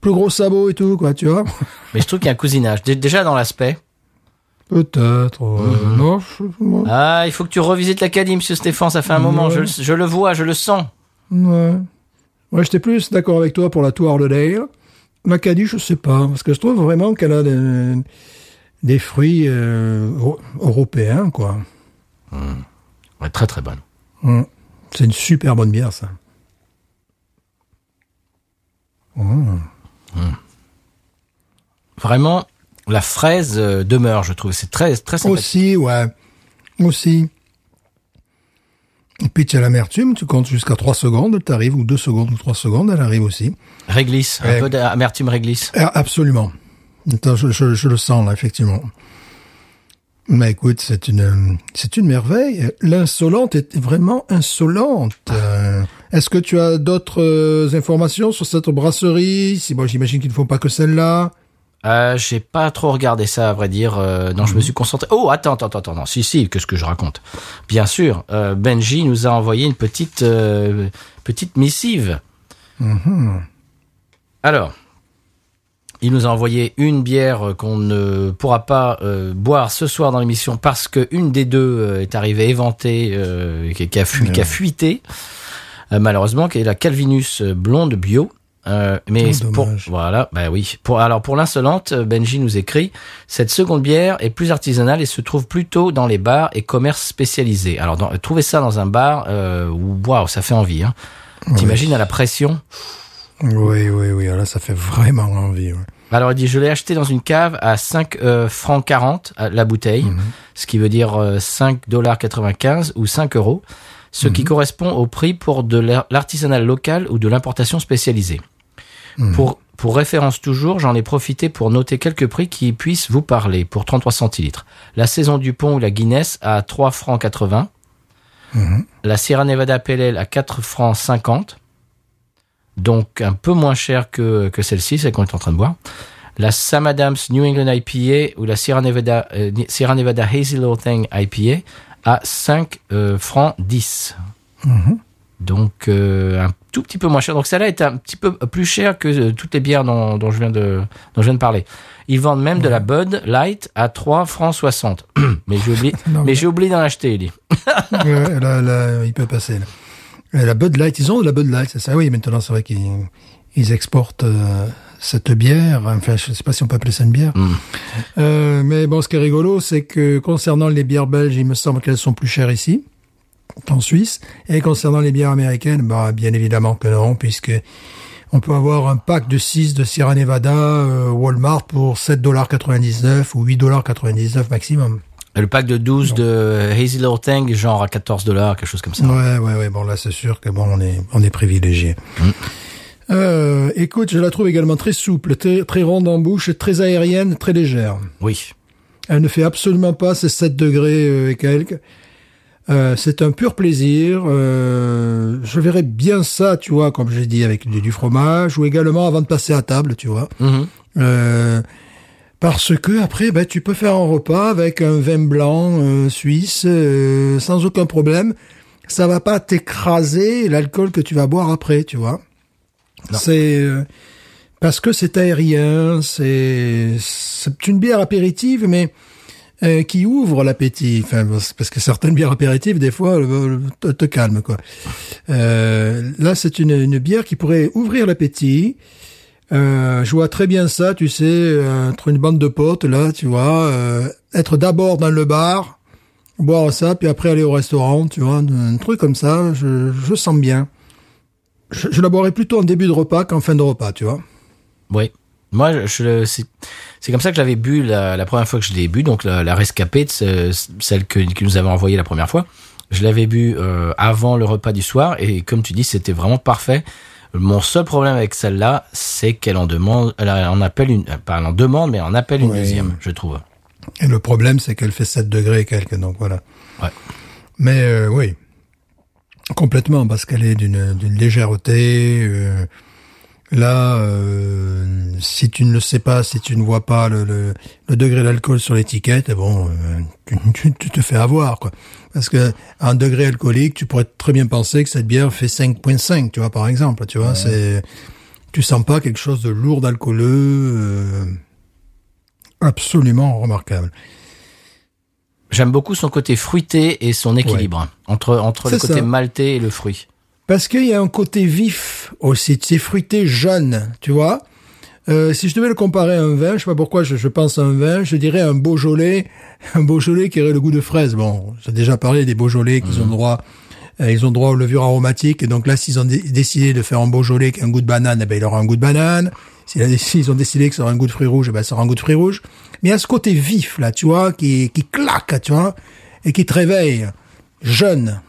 plus gros sabots et tout, quoi, tu vois? Mais je trouve qu'il y a un cousinage. Dé- Déjà dans l'aspect. Peut-être. Mhm. Non, je- moi, Ah, il faut que tu revisites l'Acadie, monsieur Stéphane. Ça fait un moment. Je, le- je le vois, je le sens. ouais. Ouais, j'étais plus d'accord avec toi pour la Tour de Dale. L'Acadie, je sais pas, parce que je trouve vraiment qu'elle a des, des fruits euh, euro- européens, quoi. Ouais, très très bonne. Mm. C'est une super bonne bière, ça. Mm. Vraiment, la fraise euh, demeure, je trouve. C'est très très sympathique. Aussi, ouais. Aussi. Et puis tu as l'amertume, tu comptes jusqu'à 3 secondes, elle t'arrive, ou 2 secondes ou 3 secondes, elle arrive aussi. Réglisse, un peu d'amertume réglisse. Ah, Absolument. Attends, je, je- je le sens là, effectivement. Mais écoute, c'est une, c'est une merveille. L'insolente est vraiment insolente. Euh, Est-ce que tu as d'autres euh, informations sur cette brasserie? Si bon, j'imagine qu'ils ne font pas que celle-là. Euh, j'ai pas trop regardé ça, à vrai dire. Euh, non, je me suis concentré. Oh, attends, attends, attends, non. Si, si, qu'est-ce que je raconte? Bien sûr, euh, Benji nous a envoyé une petite euh, petite missive. Alors, il nous a envoyé une bière qu'on ne pourra pas boire ce soir dans l'émission parce que une des deux est arrivée éventée, euh, qui, qui a fui, qui a fuité, malheureusement, qui est la Calvinus blonde bio. Euh, mais Oh, pour voilà, bah oui. Pour alors pour l'insolente, euh, Benji nous écrit cette seconde bière est plus artisanale et se trouve plutôt dans les bars et commerces spécialisés. Alors dans, trouver ça dans un bar, euh, waouh, ça fait envie. Hein. T'imagines à la pression? Oui, oui, oui. Là, ça fait vraiment envie. ouais. Alors il dit je l'ai acheté dans une cave à 5 euh, francs 40 à la bouteille, ce qui veut dire euh, 5 dollars 95 ou 5 euros, ce qui correspond au prix pour de l'ar- l'artisanal local ou de l'importation spécialisée. Pour pour référence toujours, j'en ai profité pour noter quelques prix qui puissent vous parler pour 33 centilitres. La saison du pont ou la Guinness à 3 francs 80. La Sierra Nevada Ale à 4 francs 50 donc un peu moins cher que, que celle-ci, celle qu'on est en train de boire. La Sam Adams New England IPA ou la Sierra Nevada, euh, Sierra Nevada Hazy Little Thing IPA à 5 euh, francs 10. Donc euh, un tout petit peu moins cher. Donc celle-là est un petit peu plus chère que euh, toutes les bières dont, dont je viens de, dont je viens de parler. Ils vendent même de la Bud Light à 3 francs 60. mais j'ai oublié, Non, mais j'ai oublié d'en acheter, il dit. Ouais, là, là, il peut passer. Là. La Bud Light, ils ont de la Bud Light, c'est ça? Oui, maintenant, c'est vrai qu'ils ils exportent euh, cette bière. Enfin, je ne sais pas si on peut appeler ça une bière. Mm. Euh, mais bon, ce qui est rigolo, c'est que concernant les bières belges, il me semble qu'elles sont plus chères ici qu'en Suisse. Et concernant les bières américaines, bah, bien évidemment que non, puisque on peut avoir un pack de 6 de Sierra Nevada euh, Walmart pour 7,99$ ou 8,99$ maximum. Le pack de 12 de Hazy Little Thing, genre à 14 dollars, quelque chose comme ça. Ouais, ouais, ouais. Bon, là, c'est sûr que bon, on est, on est privilégié. Euh, écoute, je la trouve également très souple, très, très ronde en bouche, très aérienne, très légère. Oui. Elle ne fait absolument pas ces 7 degrés euh, et quelques. Euh, c'est un pur plaisir. Euh, je verrais bien ça, tu vois, comme j'ai dit, avec du, du fromage, ou également avant de passer à table, tu vois. Mhm. Euh, parce que après, ben, tu peux faire un repas avec un vin blanc euh, suisse euh, sans aucun problème. Ça va pas t'écraser l'alcool que tu vas boire après, tu vois. C'est euh, parce que c'est aérien, c'est c'est une bière apéritive, mais euh, qui ouvre l'appétit. Enfin, parce que certaines bières apéritives, des fois, euh, te, te calment quoi. Euh, là, c'est une, une bière qui pourrait ouvrir l'appétit. Euh, je vois très bien ça, tu sais, euh, entre une bande de potes, là, tu vois, euh, être d'abord dans le bar, boire ça, puis après aller au restaurant, tu vois, un truc comme ça, je, je sens bien. Je, je la boirais plutôt en début de repas qu'en fin de repas, tu vois. Oui. Moi, je, je- c'est, c'est comme ça que j'avais bu la, la première fois que je l'ai bu, donc la, la rescapée, de ce- celle que, que nous avons envoyée la première fois. Je l'avais bu euh, avant le repas du soir et comme tu dis, c'était vraiment parfait. Mon seul problème avec celle-là, c'est qu'elle en demande, elle en appelle une, euh, pas elle en demande, mais elle en appelle une deuxième, je trouve. Et le problème, c'est qu'elle fait 7 degrés et quelques, donc voilà. Ouais. Mais euh, oui, complètement, parce qu'elle est d'une d'une légèreté. euh, Là, euh, si tu ne le sais pas, si tu ne vois pas le, le, le degré d'alcool sur l'étiquette, eh bon, euh, tu, tu- tu te fais avoir, quoi. Parce que à un degré alcoolique, tu pourrais très bien penser que cette bière fait 5.5, tu vois, par exemple. Tu vois, c'est, tu sens pas quelque chose de lourd d'alcooleux, euh, absolument remarquable. J'aime beaucoup son côté fruité et son équilibre entre entre le côté ça. maltais et le fruit. Parce qu'il y a un côté vif aussi, c'est fruité jeune, tu vois. Euh, si je devais le comparer à un vin, je sais pas pourquoi je, je pense à un vin, je dirais un Beaujolais, un Beaujolais qui aurait le goût de fraise. Bon, j'ai déjà parlé des Beaujolais qui ont droit, euh, ils ont droit aux levures aromatiques. Et donc là, s'ils ont dé- décidé de faire un Beaujolais qui a un goût de banane, eh ben il aura un goût de banane. S'ils ont décidé que ça aura un goût de fruits rouges, eh ben ça aura un goût de fruits rouges. Mais il y a ce côté vif là, tu vois, qui qui claque, tu vois, et qui te réveille, jeune.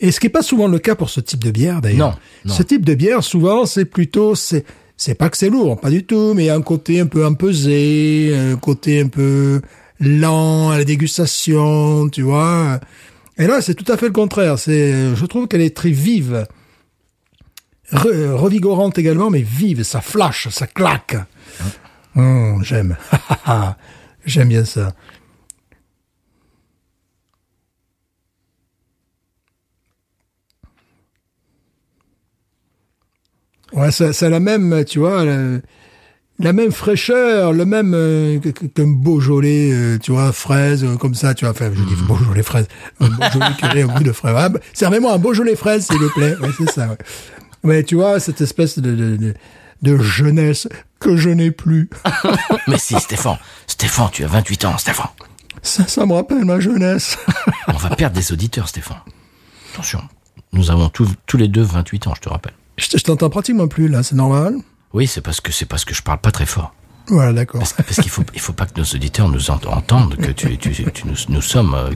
Et ce qui est pas souvent le cas pour ce type de bière d'ailleurs. Non, non. Ce type de bière, souvent, c'est plutôt, c'est, c'est pas que c'est lourd, pas du tout, mais il y a un côté un peu empesé, un côté un peu lent à la dégustation, tu vois. Et là, c'est tout à fait le contraire. C'est, je trouve qu'elle est très vive, Re- revigorante également, mais vive. Ça flash, ça claque. Hum, j'aime. j'aime bien ça. Ouais, ça, ça a la même, tu vois, la, la même fraîcheur, le même euh, qu'un Beaujolais, euh, tu vois, fraise, euh, comme ça, tu vois. Enfin, je dis Beaujolais fraise, un Beaujolais aurait un goût de fraise. Ah, bah, Servez-moi un Beaujolais fraise, s'il vous plaît. Ouais, c'est ça. Ouais. Ouais, tu vois, cette espèce de, de, de, de jeunesse que je n'ai plus. Mais si, Stéphane, Stéphane, tu as 28 ans, Stéphane. Ça, ça me rappelle ma jeunesse. On va perdre des auditeurs, Stéphane. Attention, nous avons tous tous les deux 28 ans, je te rappelle. Je te- je t'entends pratiquement plus, là, c'est normal? Oui, c'est parce que c'est parce que je parle pas très fort. Voilà, d'accord. Parce, parce qu'il faut il faut pas que nos auditeurs nous ent- entendent que tu, tu, tu- nous, nous sommes euh,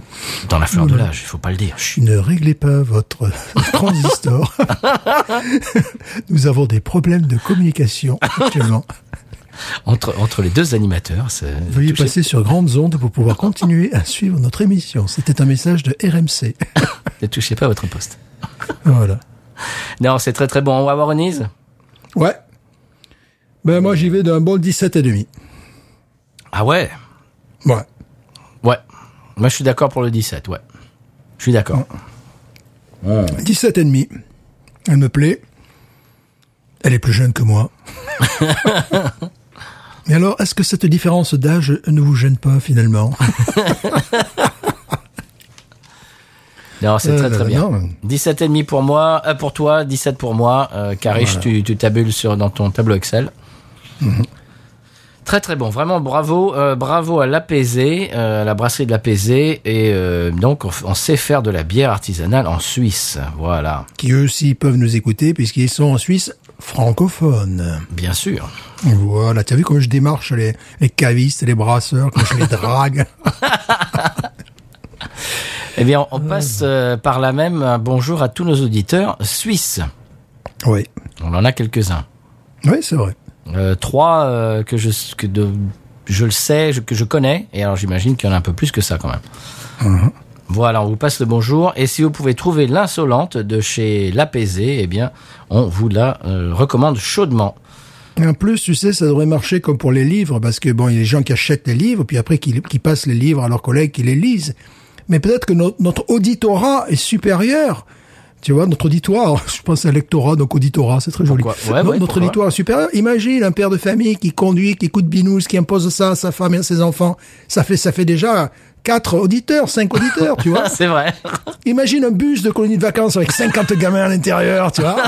dans la fleur de l'âge. Il faut pas le dire. Chut. Ne réglez pas votre transistor. Nous avons des problèmes de communication actuellement. Entre entre les deux animateurs, c'est Veuillez passer sur grandes ondes pour pouvoir continuer à suivre notre émission. C'était un message de RMC. ne touchez pas à votre poste. voilà. Non, c'est très très bon. On va avoir une mise Ouais. Ben moi j'y vais d'un bon 17 et demi. Ah ouais, Ouais. ouais. Moi, je suis d'accord pour le 17. Ouais, je suis d'accord. 17 et demi. Elle me plaît. Elle est plus jeune que moi. Mais alors, est-ce que cette différence d'âge ne vous gêne pas finalement? Non, c'est Euh, très très non, bien. non. 17 et demi pour moi, euh, pour toi, 17 pour moi. Euh, tu, tu tabules sur dans ton tableau Excel. Mhm. Très Très très bon, vraiment bravo, euh, bravo à l'APZ, euh, à la brasserie de l'APZ, et euh, donc on, sait faire de la bière artisanale en Suisse, voilà, Qui eux aussi peuvent nous écouter puisqu'ils sont en Suisse francophone. bien sûr. Voilà, tu as vu comment je démarche les, les cavistes, les brasseurs, quand je les drague? Eh bien, on passe euh, par là même un bonjour à tous nos auditeurs suisses. Oui, On en a quelques-uns. oui, c'est vrai. Euh, trois euh, que je que de, je le sais, je- que je connais, et alors j'imagine qu'il y en a un peu plus que ça quand même. Voilà, on vous passe le bonjour. Et si vous pouvez trouver l'insolente de chez l'APZ, eh bien, on vous la recommande chaudement. Et en plus, tu sais, ça devrait marcher comme pour les livres, parce que bon, il y a des gens qui achètent les livres, puis après qui, qui passent les livres à leurs collègues qui les lisent. Mais peut-être que no- notre auditorat est supérieur. Tu vois, notre auditoire, je pense à lectorat, donc auditorat, c'est très joli. Pourquoi Ouais, No- ouais, notre auditoire est supérieur. Imagine un père de famille qui conduit, qui écoute Binous, qui impose ça à sa femme et à ses enfants. Ça fait, ça fait déjà quatre auditeurs, cinq auditeurs, tu vois. C'est vrai. Imagine un bus de colonie de vacances avec 50 gamins à l'intérieur, tu vois.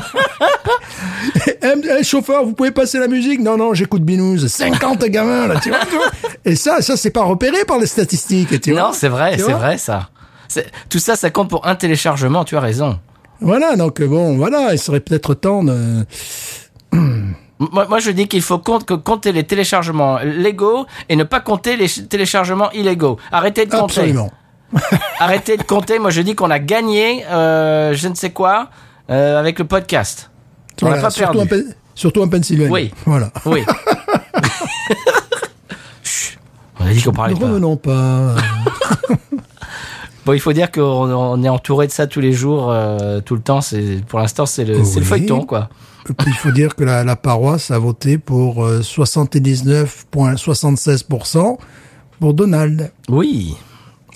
Eh, chauffeur, vous pouvez passer la musique? Non, non, j'écoute Binous. 50 gamins, là, tu vois. tu vois. Et ça, ça, c'est pas repéré par les statistiques, tu vois. Non, c'est vrai, c'est vrai ça. Tout ça, ça compte pour un téléchargement. Tu as raison. Voilà, donc bon, voilà, il serait peut-être temps de... Moi, moi, je dis qu'il faut compte- que compter les téléchargements légaux et ne pas compter les ch- téléchargements illégaux. Arrêtez de compter. Absolument. Arrêtez de compter. Moi, je dis qu'on a gagné, euh, je ne sais quoi, euh, avec le podcast. On Voilà, pas surtout, perdu. en, surtout en Pennsylvanie. Oui. Voilà. Oui. Chut. On a dit qu'on parlait Ne pas. revenons pas. Bon, il faut dire qu'on on est entouré de ça tous les jours, euh, tout le temps. C'est pour l'instant, c'est le, feuilleton, quoi. Il faut dire que la, la paroisse a voté pour euh, 79,76% pour Donald. Oui.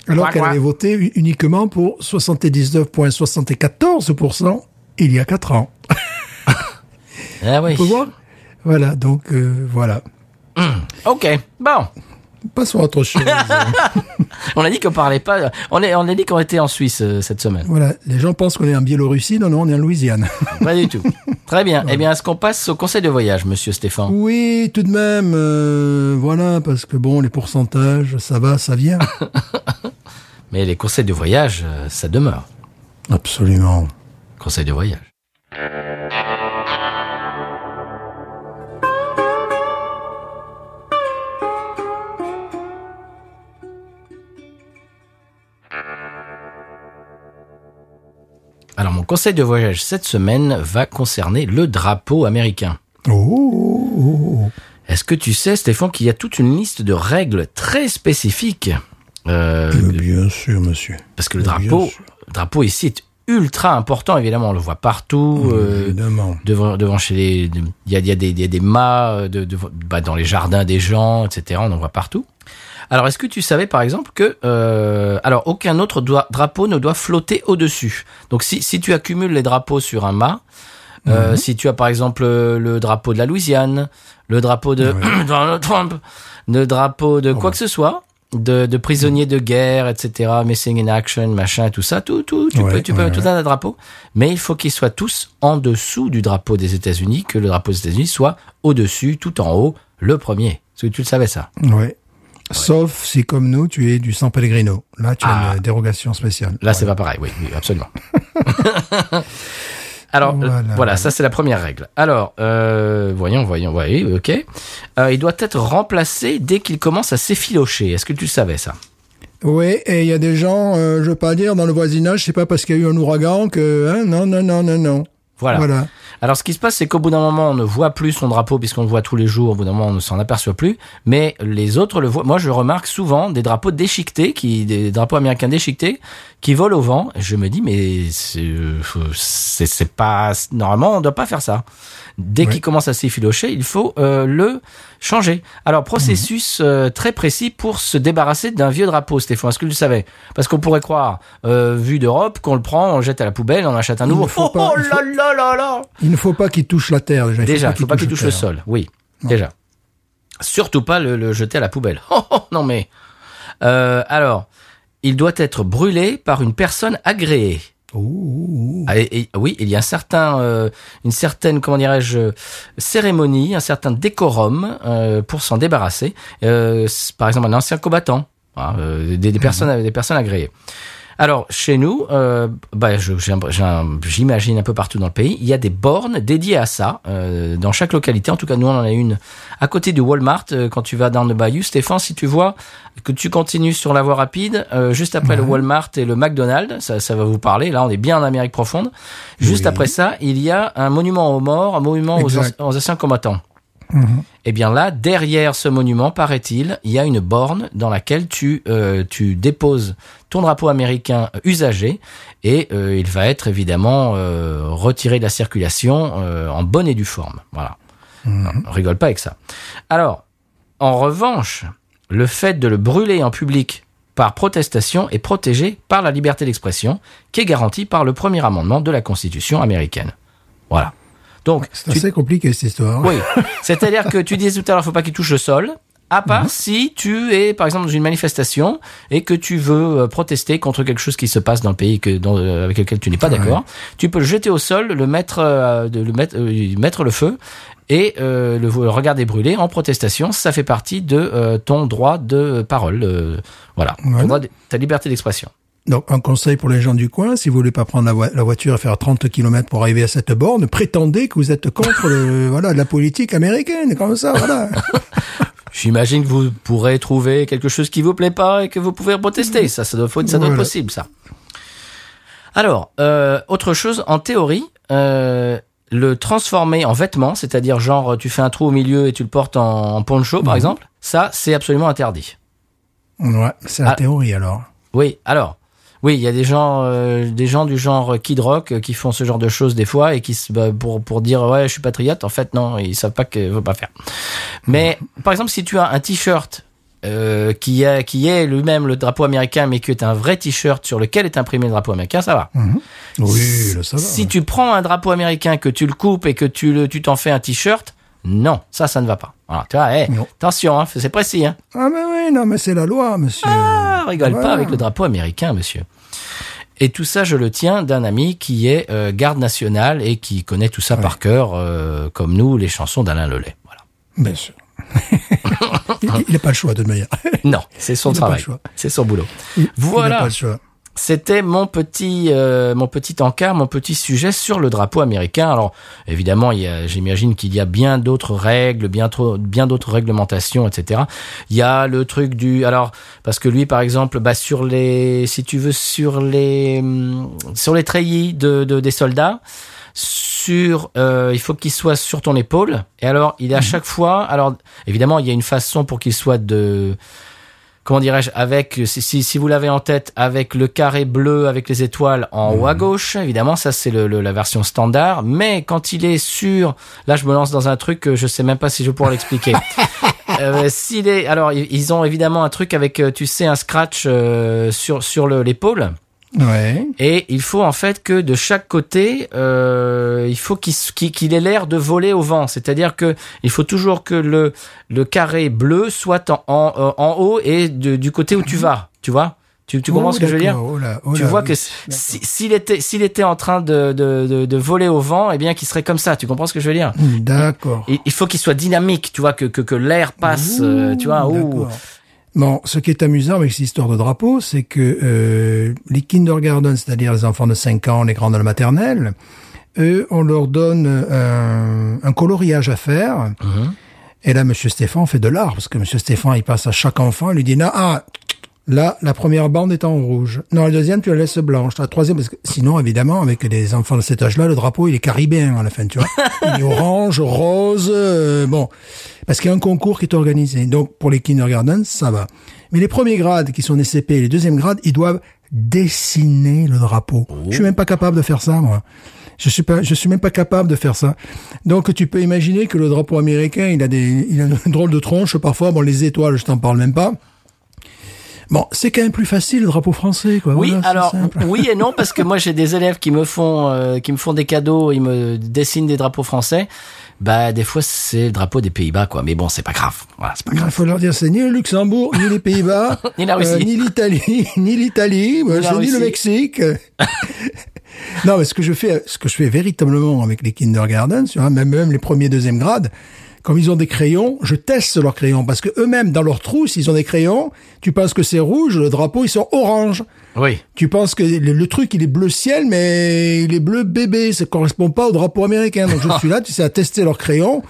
Alors qu'elle avait voté uniquement pour 79,74% il y a 4 ans. Ah oui. On peut voir? Voilà, donc euh, voilà. Ok. Bon. Passons à autre chose. On a dit qu'on parlait pas. On, est, on a dit qu'on était en Suisse euh, cette semaine. voilà, les gens pensent qu'on est en Biélorussie, non, non, on est en Louisiane. Pas du tout. Très bien. Eh bien, est-ce qu'on passe au conseil de voyage, monsieur Stéphane? Oui, tout de même, euh, voilà, parce que bon, les pourcentages, ça va, ça vient. Mais les conseils de voyage, euh, ça demeure. Absolument. Conseil de voyage. Alors mon conseil de voyage cette semaine va concerner le drapeau américain. Oh. Est-ce que tu sais, Stéphane, qu'il y a toute une liste de règles très spécifiques euh, Mais bien sûr, monsieur. Parce que le drapeau, le drapeau ici est ultra important, évidemment, on le voit partout. euh, Évidemment. devant, devant chez les, il y a, y a des, y a des mâts de, de- bah, dans les jardins des gens, etc. On en voit partout. Alors, est-ce que tu savais, par exemple, que euh, alors aucun autre drapeau ne doit flotter au-dessus. Donc, si, si tu accumules les drapeaux sur un mât, euh, si tu as par exemple le, drapeau de la Louisiane, le drapeau de Donald Trump, le drapeau de quoi que ce soit, de, de prisonniers de guerre, etc., missing in action, machin, tout ça, tout, tout, tu Ouais, peux, tu peux, ouais, tout un drapeaux. Mais il faut qu'ils soient tous en dessous du drapeau des États-Unis, que le drapeau des États-Unis soit au-dessus, tout en haut, le premier. Est-ce que tu le savais ça? Ouais. Sauf si, comme nous, tu es du San Pellegrino. Là, tu Ah. as une dérogation spéciale. Là, c'est pas pareil, oui, oui, absolument. Alors, euh, Voilà. voilà, ça c'est la première règle. Alors, euh, voyons, voyons, voyez, ok. Euh, il doit être remplacé dès qu'il commence à s'effilocher. Est-ce que tu le savais ça? Oui, et il y a des gens, euh, je veux pas dire, dans le voisinage, c'est pas parce qu'il y a eu un ouragan que, hein, non, non, non, non, non. Voilà. Voilà. Alors, ce qui se passe, c'est qu'au bout d'un moment, on ne voit plus son drapeau puisqu'on le voit tous les jours. Au bout d'un moment, on ne s'en aperçoit plus. Mais les autres le voient. Moi, je remarque souvent des drapeaux déchiquetés, qui, des drapeaux américains déchiquetés, qui volent au vent. Je me dis, mais c'est, euh, pas, normalement, on ne doit pas faire ça. Dès qu'il commence à s'effilocher, il faut euh, le changer. Alors, processus euh, très précis pour se débarrasser d'un vieux drapeau, Stéphane. Est-ce que tu le savais Parce qu'on pourrait croire, euh, vu d'Europe, qu'on le prend, on le jette à la poubelle, on achète un Il nouveau. faut Oh, pas- oh il faut- là là là là Il ne faut pas qu'il touche la terre, déjà. Déjà, il faut pas qu'il touche le sol. Oui, déjà. Surtout pas le, le jeter à la poubelle. Oh, oh, non mais. Euh, alors, il doit être brûlé par une personne agréée. Ah, et- et- oui, il y a un certain, euh, une certaine, comment dirais-je, cérémonie, un certain décorum euh, pour s'en débarrasser. Euh, par exemple, un ancien combattant, hein, des, des personnes, des personnes agréées. Alors, chez nous, euh, bah, j'imagine un peu partout dans le pays, il y a des bornes dédiées à ça, euh, dans chaque localité. En tout cas, nous, on en a une à côté du Walmart. euh, quand tu vas dans le Bayou, Stéphane, si tu vois que tu continues sur la voie rapide, euh, juste après le Walmart et le McDonald's, ça, ça va vous parler. Là, on est bien en Amérique profonde. Juste Oui. après ça, il y a un monument aux morts, un monument aux anciens combattants. Mhm. Eh bien là, derrière ce monument, paraît-il, il y a une borne dans laquelle tu euh, tu déposes ton drapeau américain usagé et euh, il va être évidemment euh, retiré de la circulation euh, en bonne et due forme. Voilà. Non, on rigole pas avec ça. Alors, en revanche, le fait de le brûler en public par protestation est protégé par la liberté d'expression qui est garantie par le premier amendement de la Constitution américaine. Voilà. Donc, C'est tu- assez compliqué, cette histoire. oui, c'est-à-dire que tu disais tout à l'heure, faut pas qu'il touche le sol. À part Mhm. si tu es, par exemple, dans une manifestation et que tu veux euh, protester contre quelque chose qui se passe dans le pays que, dans- euh, avec lequel tu n'es pas Ouais. d'accord, tu peux le jeter au sol, le mettre, euh, de, le mettre, mettre le feu et le, le regarder brûler en protestation. Ça fait partie de ton droit de parole. voilà, Ton droit de- ta liberté d'expression. Donc, un conseil pour les gens du coin, si vous voulez pas prendre la, voi- la voiture et faire 30 km pour arriver à cette borne, prétendez que vous êtes contre le, voilà, la politique américaine, comme ça, voilà. J'imagine que vous pourrez trouver quelque chose qui vous plaît pas et que vous pouvez protester. Ça, ça doit, faut- ça doit être possible, ça. Alors, euh, autre chose, en théorie, euh, le transformer en vêtement, c'est-à-dire genre tu fais un trou au milieu et tu le portes en, en poncho, par Mhm. exemple, ça, c'est absolument interdit. Ouais, c'est la Ah. théorie, alors. Oui, alors, Oui, il y a des gens, euh, des gens du genre Kid Rock euh, qui font ce genre de choses des fois et qui se, bah, pour pour dire ouais je suis patriote. En fait non, ils savent pas que faut pas faire. Mais par exemple si tu as un t-shirt euh, qui est qui est lui-même le drapeau américain, mais qui est un vrai t-shirt sur lequel est imprimé le drapeau américain, ça va. Oui, là, ça va. Si tu prends un drapeau américain, que tu le coupes et que tu le tu t'en fais un t-shirt, non, ça ça ne va pas. Voilà, tu vois, hey, attention, hein, c'est précis. Hein. Ah, mais oui, non, mais c'est la loi, monsieur. Ah, rigole Voilà. pas avec le drapeau américain, monsieur. Et tout ça, je le tiens d'un ami qui est euh, garde national et qui connaît tout ça par cœur, euh, comme nous, les chansons d'Alain Lelay. Voilà. Bien sûr. il n'a pas le choix, de manière. Non, c'est son Il travail, c'est son boulot. Il n'a Voilà. pas le choix. C'était mon petit, euh, mon petit encart, mon petit sujet sur le drapeau américain. Alors, évidemment, j'imagine qu'il y a bien d'autres règles, bien trop, bien d'autres réglementations, etc. Il y a le truc du, alors, parce que lui, par exemple, bah, sur les, si tu veux, sur les, hum, sur les treillis de, de- des soldats, sur, euh, il faut qu'il soit sur ton épaule. Et alors, il est à chaque fois, alors, évidemment, il y a une façon pour qu'il soit de, comment dirais-je, avec, si, si, si vous l'avez en tête, avec le carré bleu avec les étoiles en haut à gauche, évidemment, ça c'est le, le- la version standard. Mais quand il est sur, là je me lance dans un truc que je sais même pas si je vais pouvoir l'expliquer. Euh, s'il est, alors ils ont évidemment un truc avec, euh, tu sais, un scratch euh, sur sur le- l'épaule. Ouais. Et il faut en fait que de chaque côté, euh, il faut qu'il ait l'air de voler au vent. C'est-à-dire que il faut toujours que le le carré bleu soit en en, euh, en haut et de- du côté où tu vas. Tu vois? Tu, tu comprends Oh, ce que je veux dire? oh là, oh Tu là, vois oui. que si- s'il était s'il était en train de de, de, de voler au vent, eh bien qu'il serait comme ça. Tu comprends ce que je veux dire? D'accord. il, il faut qu'il soit dynamique. Tu vois que que, que l'air passe. euh, tu vois. Bon, ce qui est amusant avec cette histoire de drapeau, c'est que euh, les kindergarten, c'est-à-dire les enfants de 5 ans, les grands de la maternelle, eux, on leur donne un, un coloriage à faire. Mhm. Et là, Monsieur Stéphane fait de l'art, parce que Monsieur Stéphane, il passe à chaque enfant, il lui dit, ah, là, la première bande est en rouge. Non, la deuxième, tu la laisses blanche. La troisième, parce que sinon, évidemment, avec les enfants de cet âge-là, le drapeau, il est caribéen à la fin, tu vois. il est orange, rose, euh, bon. Parce qu'il y a un concours qui est organisé. Donc, pour les kindergarten, ça va. Mais les premiers grades, qui sont des CP, et les deuxièmes grades, ils doivent dessiner le drapeau. Je suis même pas capable de faire ça, moi. Je suis pas, je suis même pas capable de faire ça. Donc tu peux imaginer que le drapeau américain, il a des, il a une drôle de tronche parfois. Bon, les étoiles, je t'en parle même pas. Bon, c'est quand même plus facile le drapeau français, quoi. Oui, Voilà, alors oui et non parce que moi j'ai des élèves qui me font euh, qui me font des cadeaux, ils me dessinent des drapeaux français. Bah des fois c'est le drapeau des Pays-Bas quoi, mais bon c'est pas grave. Voilà, c'est pas Il grave. faut leur dire, c'est ni le Luxembourg, ni les Pays-Bas, Ni la Russie. euh, ni l'Italie, ni l'Italie, c'est ni le. Mexique. non, mais ce que je fais, ce que je fais véritablement avec les kindergarten, même, même les premiers, deuxième grades, comme ils ont des crayons, je teste leurs crayons parce que eux-mêmes, dans leur trousse, ils ont des crayons. Tu penses que c'est rouge, le drapeau, ils sont orange. Oui. Tu penses que le, le truc, il est bleu ciel, mais il est bleu bébé. Ça correspond pas au drapeau américain. Donc je suis là, tu sais, à tester leurs crayons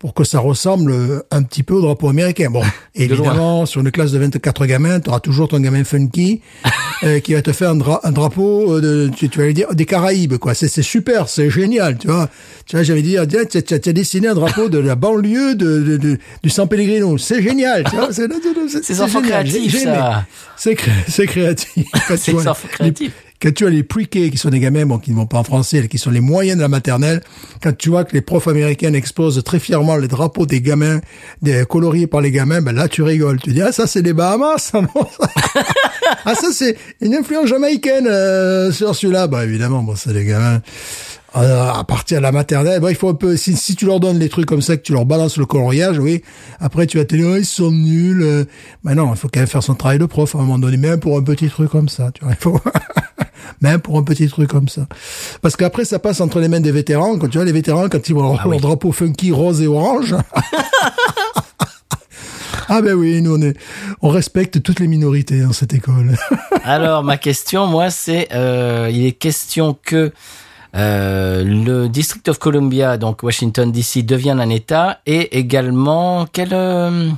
pour que ça ressemble un petit peu au drapeau américain. Bon, évidemment, sur une classe de 24 gamins, tu auras toujours ton gamin funky euh, qui va te faire un, dra- un drapeau euh, de, tu, tu vas lui dire des Caraïbes, quoi. C'est super, c'est génial, tu vois. Tu vois, j'avais dit, ah, tiens, tu as, as dessiné un drapeau de la banlieue de, de, de- du San Pellegrino. C'est génial, tu vois. C'est c'est- Ces c'est enfants génial. Créatifs, ça. C'est cré- c'est créatif. C'est enfants créatifs. Quand tu as les pre-K, qui sont des gamins bon, qui ne vont pas en français, qui sont les moyens de la maternelle, quand tu vois que les profs américains exposent très fièrement les drapeaux des gamins, des coloriés par les gamins, ben là tu rigoles. Tu dis ah ça c'est les Bahamas, ça, ah ça c'est une influence jamaïcaine euh, sur celui-là. Bah évidemment, bon c'est des gamins. Euh, à partir de la maternelle, bon, il faut un peu, si, si tu leur donnes des trucs comme ça, que tu leur balances le coloriage, oui, après tu vas te dire, oh, ils sont nuls. euh. Non, il faut quand même faire son travail de prof à un moment donné, même pour un petit truc comme ça, tu vois, il faut, même pour un petit truc comme ça. Parce qu'après, ça passe entre les mains des vétérans, quand tu vois, les vétérans, quand ils vont leur, leur drapeau funky rose et orange. ah ben oui, nous on est, on respecte toutes les minorités dans cette école. Alors ma question moi c'est euh, il est question que euh, le District of Columbia donc Washington DC devienne un État et également quel euh,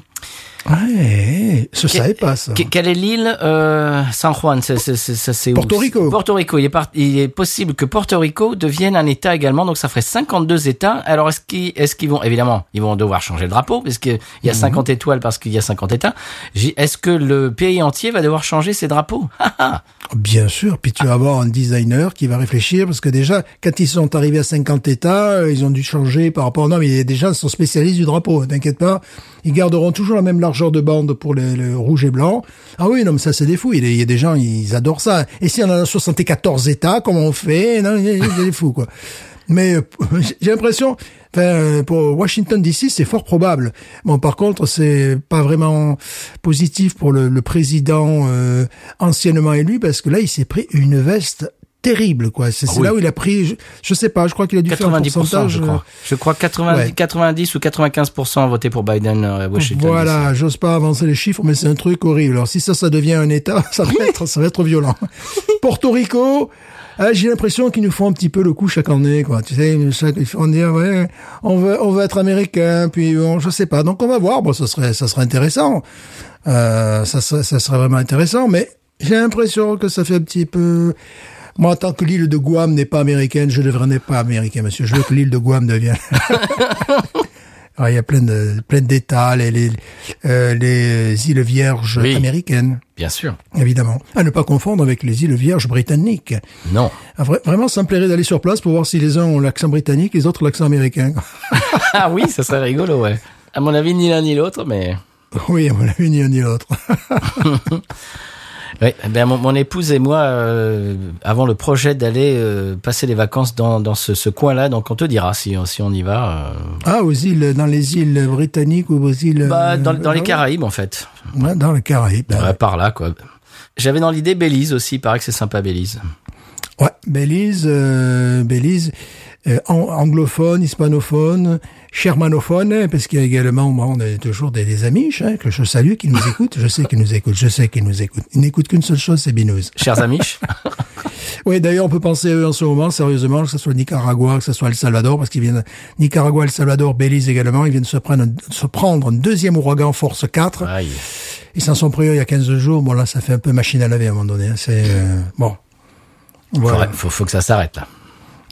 Ouais, je savais pas ça. Que- Quelle est l'île euh, San Juan? C'est, c'est, Porto Rico. Porto Rico. Il est, par- il est possible que Porto Rico devienne un État également, donc ça ferait 52 États. Alors est-ce qu'ils, vont, évidemment, ils vont devoir changer le drapeau, parce qu'il y a 50 étoiles, parce qu'il y a 50 États. Est-ce que le pays entier va devoir changer ses drapeaux? Ah, ah. Bien sûr, puis tu vas avoir un designer qui va réfléchir, parce que déjà, quand ils sont arrivés à 50 États, euh, ils ont dû changer par rapport... Non, mais déjà, ils sont spécialistes du drapeau, t'inquiète pas. Ils garderont toujours la même largeur de bande pour le, rouge et blanc. Ah oui, non, mais ça, c'est des fous. Il y a- des gens, ils adorent ça. Et si on en a 74 États, comment on fait? Non, il y des fous, quoi. Mais euh, j'ai l'impression, enfin, pour Washington DC, c'est fort probable. Bon, par contre, c'est pas vraiment positif pour le, le président euh, anciennement élu parce que là, il s'est pris une veste terrible, quoi. C'est Ah oui. là où il a pris, je, je sais pas, je crois qu'il a dû faire un 90%, pourcentage. je euh, crois. Je crois 90, Ouais. 90 ou 95% ont voté pour Biden euh, à Washington. Voilà, j'ose pas avancer les chiffres, mais c'est un truc horrible. Alors si ça, ça devient un État, ça va être, ça va être violent. Porto Rico, euh, j'ai l'impression qu'ils nous font un petit peu le coup chaque année, quoi. Tu sais, chaque, font dire, ouais, on veut, on veut être américain, puis bon, je sais pas. Donc on va voir. Bon, ça serait, ça serait intéressant. Euh, ça serait, ça serait vraiment intéressant, mais j'ai l'impression que ça fait un petit peu. Moi, tant que l'île de Guam n'est pas américaine, je ne deviendrai pas américain, monsieur. Je veux que l'île de Guam devienne. Alors, il y a plein de plein d'États, les les, euh, les îles Vierges Oui. américaines, Bien sûr. évidemment. À ne pas confondre avec les îles Vierges britanniques. Non. Ah, vra- vraiment, ça me plairait d'aller sur place pour voir si les uns ont l'accent britannique, les autres l'accent américain. Ah oui, ça serait rigolo, ouais. À mon avis, ni l'un ni l'autre, mais... oui, on l'a vu ni un ni l'autre. Oui, ben mon, mon épouse et moi euh, avons le projet d'aller euh, passer les vacances dans, dans ce, ce coin-là, donc on te dira si, si on y va. euh, ah, aux îles, dans les îles britanniques ou aux îles. bah, dans, euh, dans les ah, Caraïbes, en fait. ouais, dans les Caraïbes. ben, Ouais, par là, quoi. J'avais dans l'idée Belize aussi, il paraît que c'est sympa Belize. Ouais, Belize, euh, Belize, euh, an- anglophone, hispanophone, shermanophone, hein, parce qu'il y a également, bon, on a toujours des, des amis hein, que je salue, qui nous écoutent. Je sais qu'ils nous écoutent, je sais qu'ils nous écoutent. Ils n'écoutent qu'une seule chose, c'est Binous. Chers amis, Oui, d'ailleurs, on peut penser à eux en ce moment, sérieusement, que ce soit le Nicaragua, que ce soit El Salvador, parce qu'ils viennent, Nicaragua, El Salvador, Belize également, ils viennent se prendre, un- se prendre un deuxième ouragan force 4. aïe. Ils s'en sont pris il y a 15 jours. Bon, là, ça fait un peu machine à laver à un moment donné. hein. C'est, euh, bon. Voilà. Faudrait- faut, faut que ça s'arrête là.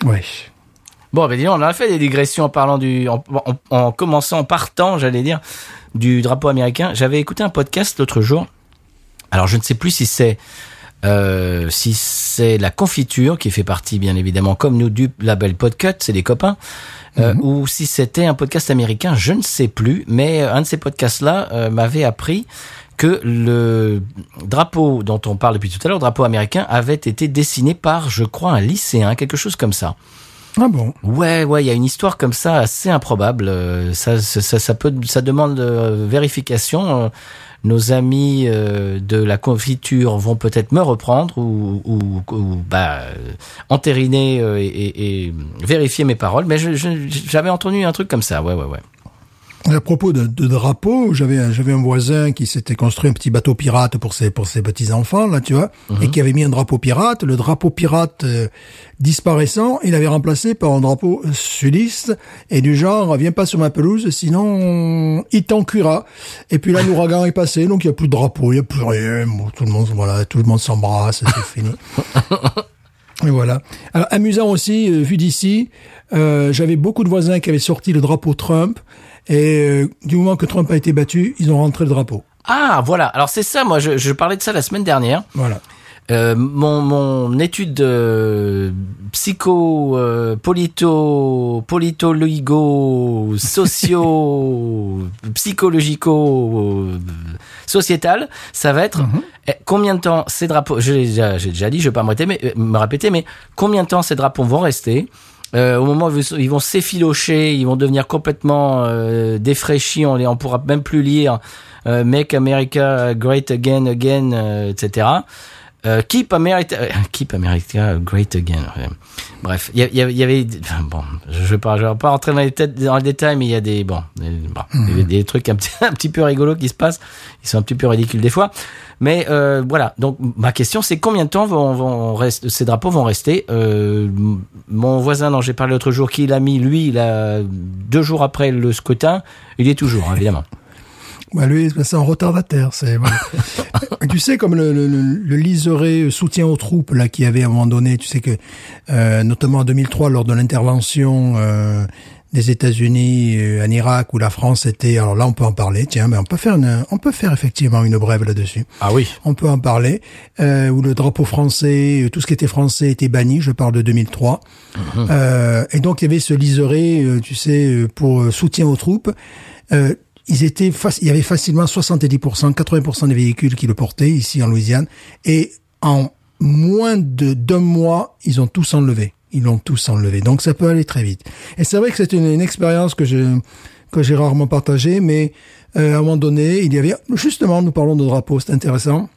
Ouais. Bon, ben dis donc, on a fait des digressions en parlant du, en, en- en commençant, en partant, j'allais dire, du drapeau américain. J'avais écouté un podcast l'autre jour. Alors, je ne sais plus si c'est, euh, si c'est la confiture qui fait partie, bien évidemment, comme nous du label Podcut, c'est des copains, euh, ou si c'était un podcast américain, je ne sais plus. Mais euh, un de ces podcasts-là euh, m'avait appris que le drapeau dont on parle depuis tout à l'heure, le drapeau américain, avait été dessiné par, je crois, un lycéen, quelque chose comme ça. Ah bon? Ouais, ouais, il y a une histoire comme ça assez improbable. Euh, Ça, ça, ça, peut, ça demande euh, vérification. Euh, Nos amis de la confiture vont peut-être me reprendre ou, ou, ou, bah, entériner et, et- vérifier mes paroles. Mais j'avais entendu un truc comme ça. Ouais, ouais, ouais. À propos de, de drapeaux, j'avais un- j'avais un voisin qui s'était construit un petit bateau pirate pour ses pour ses petits enfants là, tu vois, et qui avait mis un drapeau pirate. Le drapeau pirate euh, disparaissant, il avait remplacé par un drapeau sudiste et du genre viens pas sur ma pelouse, sinon il t'encuira. Et puis là l'ouragan est passé, donc il y a plus de drapeau, il y a plus rien. Bon, tout le monde voilà, tout le monde s'embrasse, c'est fini. Et voilà. Alors, amusant aussi, euh, vu d'ici, euh, j'avais beaucoup de voisins qui avaient sorti le drapeau Trump. Et euh, du moment que Trump a été battu, ils ont rentré le drapeau. Ah, voilà. Alors c'est ça. Moi, je, je parlais de ça la semaine dernière. Voilà. Euh, mon, mon étude de psycho, euh, polito, politologico, socio, psychologico, euh, sociétal, ça va être eh, combien de temps ces drapeaux, j'ai déjà, déjà dit, je vais pas me répéter, mais, euh, me répéter, mais combien de temps ces drapeaux vont rester? Euh, au moment où ils vont s'effilocher, ils vont devenir complètement euh, défraîchis, on les, on pourra même plus lire euh, Make America Great Again, Again, euh, etc. Euh, keep America, euh, keep America Great Again. Bref, il y, y avait, enfin, bon, je vais pas, je vais pas rentrer dans les, têtes, dans les détails, mais il y a des, bon, des, bon, des trucs un petit, un petit peu rigolos qui se passent. Ils sont un petit peu ridicules des fois. Mais euh, voilà. Donc ma question, c'est combien de temps vont, vont ces drapeaux vont rester? Euh, Mon voisin dont j'ai parlé l'autre jour, qui l'a mis, lui, il a deux jours après le scrutin, il y est toujours, hein, évidemment. Bah lui, c'est un retardataire. C'est voilà. tu sais comme le, le, le, liseré soutien aux troupes là qui avait à un moment donné. Tu sais que euh, notamment en 2003 lors de l'intervention euh, des États-Unis euh, en Irak où la France était. Alors là, on peut en parler. Tiens, mais on peut faire une, on peut faire effectivement une brève là-dessus. Ah oui. On peut en parler. Euh, où le drapeau français, euh, tout ce qui était français était banni. Je parle de 2003. Euh, et donc il y avait ce liseré, euh, tu sais, euh, pour soutien aux troupes. Ils étaient, il y avait facilement 70%, 80% des véhicules qui le portaient ici en Louisiane. Et en moins de d'un mois, ils ont tous enlevé. Ils l'ont tous enlevé. Donc ça peut aller très vite. Et c'est vrai que c'est une, expérience que je que j'ai rarement partagée, mais euh, à un moment donné, il y avait justement, nous parlons de drapeau, c'est intéressant.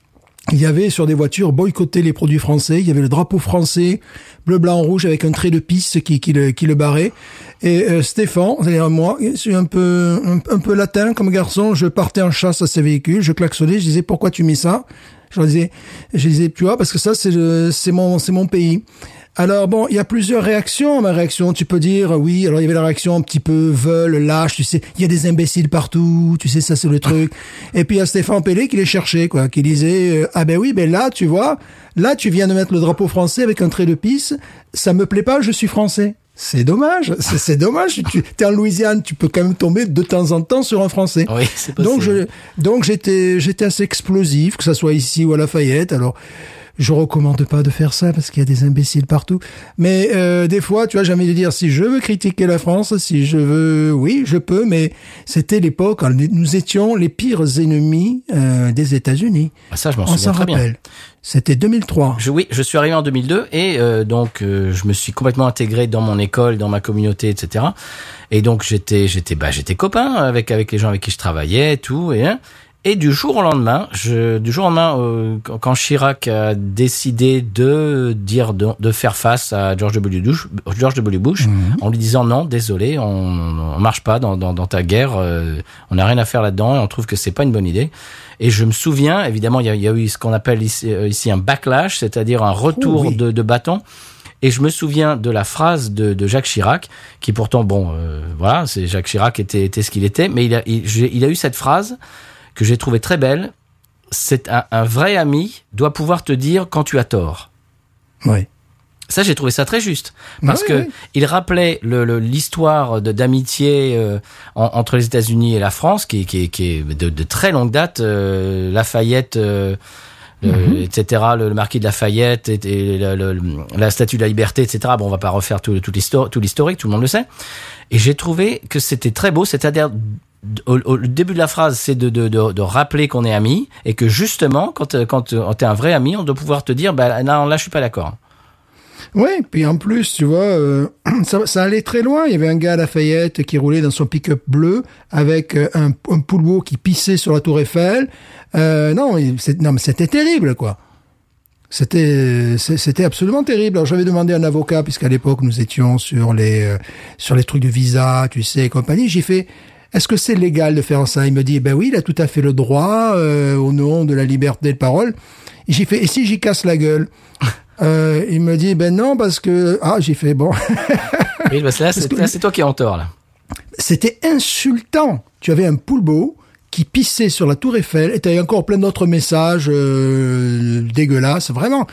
Il y avait sur des voitures boycotté les produits français. Il y avait le drapeau français, bleu, blanc, rouge, avec un trait de piste qui, qui, le, qui le barrait. Et euh, Stéphane, c'est-à-dire moi, je suis un peu, un peu latin comme garçon. Je partais en chasse à ces véhicules. Je klaxonnais. Je disais pourquoi tu mets ça? Je leur disais, je disais tu vois parce que ça c'est c'est mon c'est mon pays. Alors bon, il y a plusieurs réactions. Ma réaction, tu peux dire oui. Alors il y avait la réaction un petit peu veule, lâche. Tu sais, il y a des imbéciles partout. Tu sais, ça c'est le truc. Et puis il y a Stéphane Pellé qui les cherchait, quoi, qui disait euh, ah ben oui, ben là tu vois, là tu viens de mettre le drapeau français avec un trait de pisse. Ça me plaît pas, je suis français. C'est dommage, c'est dommage. Tu es en Louisiane, tu peux quand même tomber de temps en temps sur un français. Oui, c'est possible. Donc je, donc j'étais, j'étais assez explosif, que ça soit ici ou à Lafayette. Alors, je recommande pas de faire ça parce qu'il y a des imbéciles partout. Mais euh, des fois, tu vois, envie de dire, si je veux critiquer la France, si je veux, oui, je peux. Mais c'était l'époque, nous étions les pires ennemis euh, des États-Unis. Ah, ça, je m'en On s'en souviens très bien. rappelle. C'était 2003. Je, oui, je suis arrivé en 2002 et euh, donc euh, je me suis complètement intégré dans mon école, dans ma communauté, etc. Et donc j'étais, j'étais, bah, j'étais copain avec avec les gens avec qui je travaillais, tout. Et hein. Et du jour au lendemain, je, du jour au lendemain, euh, quand- Chirac a décidé de dire de, de faire face à George W. Bush, George W. Bush, en lui disant non, désolé, on, on marche pas dans, dans, dans ta guerre, euh, on n'a rien à faire là-dedans et on trouve que c'est pas une bonne idée. Et je me souviens, évidemment, il y a, y a eu ce qu'on appelle ici, euh, ici un backlash, c'est-à-dire un retour Oh oui. de, de bâton. Et je me souviens de la phrase de, de Jacques Chirac, qui pourtant, bon, euh, voilà, c'est Jacques Chirac était, était ce qu'il était, mais il a, il a eu cette phrase que j'ai trouvée très belle. C'est un, un vrai ami doit pouvoir te dire quand tu as tort. Oui. Ça, j'ai trouvé ça très juste parce Oui, que oui. il rappelait le- le- l'histoire de d'amitié euh, en- entre les États-Unis et la France, qui, qui, qui est de, de très longue date. euh, Lafayette, euh, euh, Mhm. etc. Le, le marquis de Lafayette et, et le- le- la Statue de la Liberté, etc. Bon, on va pas refaire tout, tout l'histor- tout l'historique, tout le monde le sait. Et j'ai trouvé que c'était très beau, c'est-à-dire au, début de la phrase, c'est de, de, de, de rappeler qu'on est amis et que justement, quand, euh, quand, quand tu es un vrai ami, on doit pouvoir te dire, bah, non, là, je suis pas d'accord. Oui, puis en plus, tu vois, euh, ça, allait très loin. Il y avait un gars à Lafayette qui roulait dans son pick-up bleu avec euh, un, un poulpeau qui pissait sur la tour Eiffel. Euh, non, non, mais c'était terrible, quoi. C'était, c'était absolument terrible. Alors j'avais demandé à un avocat, puisqu'à l'époque nous étions sur les, euh, sur les trucs de visa, tu sais, et compagnie. J'ai fait, est-ce que c'est légal de faire ça? Il me dit, ben oui, il a tout à fait le droit euh, au nom de la liberté de parole. Et j'ai fait, et si j'y casse la gueule? Euh, Il me dit, ben non, parce que ah, j'ai fait bon. Oui, parce que là, c'est, là, c'est toi qui es en tort, là. C'était insultant. Tu avais un poulbeau qui pissait sur la tour Eiffel et t'avais encore plein d'autres messages euh, dégueulasses, vraiment.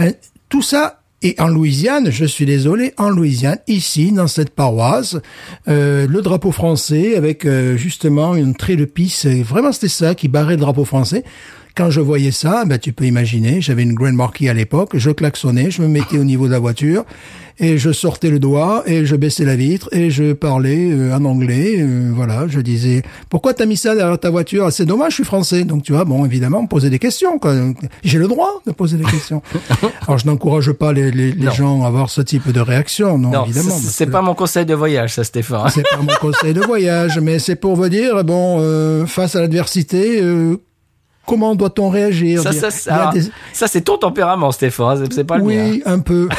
Euh, tout ça, et en Louisiane, je suis désolé, en Louisiane, ici, dans cette paroisse, euh, le drapeau français avec euh, justement une trait de pisse, vraiment c'était ça qui barrait le drapeau français. Quand je voyais ça, ben, tu peux imaginer, j'avais une Grand Marquis à l'époque, je klaxonnais, je me mettais au niveau de la voiture et je sortais le doigt et je baissais la vitre et je parlais euh, en anglais. euh, voilà, je disais pourquoi t'as mis ça derrière ta voiture? C'est dommage, je suis français. Donc tu vois, bon, évidemment, posait des questions. quoi. J'ai le droit de poser des questions. Alors je n'encourage pas les, les, gens à avoir ce type de réaction, non, Non, évidemment. c'est, pas mon conseil de voyage, ça, Stéphane. c'est pas mon conseil de voyage, mais c'est pour vous dire, bon, euh, face à l'adversité, euh, comment doit-on réagir? Ça, des- c'est ton tempérament, Stéphane. C'est, c'est pas le mien. hein. Oui, un peu.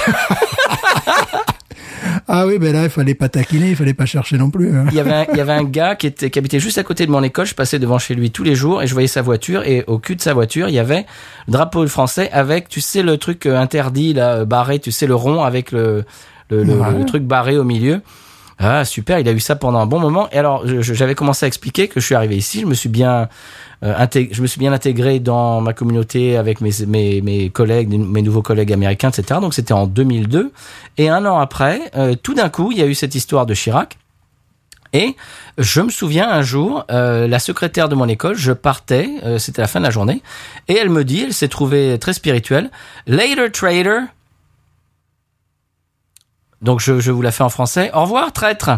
ah oui, ben là, il fallait pas taquiner, il fallait pas chercher non plus. hein. Il y avait un, il y avait un gars qui, était, qui habitait juste à côté de mon école. Je passais devant chez lui tous les jours et je voyais sa voiture. Et au cul de sa voiture, il y avait le drapeau français avec, tu sais, le truc euh, interdit, là, euh, barré, tu sais, le rond avec le, le, le- Ouais. le truc barré au milieu. Ah super, il a eu ça pendant un bon moment. Et alors j'avais commencé à expliquer que je suis arrivé ici, je me suis bien je me suis bien intégré dans ma communauté avec mes, mes, mes collègues, mes nouveaux collègues américains, etc. Donc c'était en 2002. Et un an après, euh, tout d'un coup, il y a eu cette histoire de Chirac. Et je me souviens un jour, euh, la secrétaire de mon école, je partais, euh, c'était la fin de la journée, et elle me dit, elle s'est trouvée très spirituelle, Later trader. Donc je, je vous la fais en français. Au revoir traître.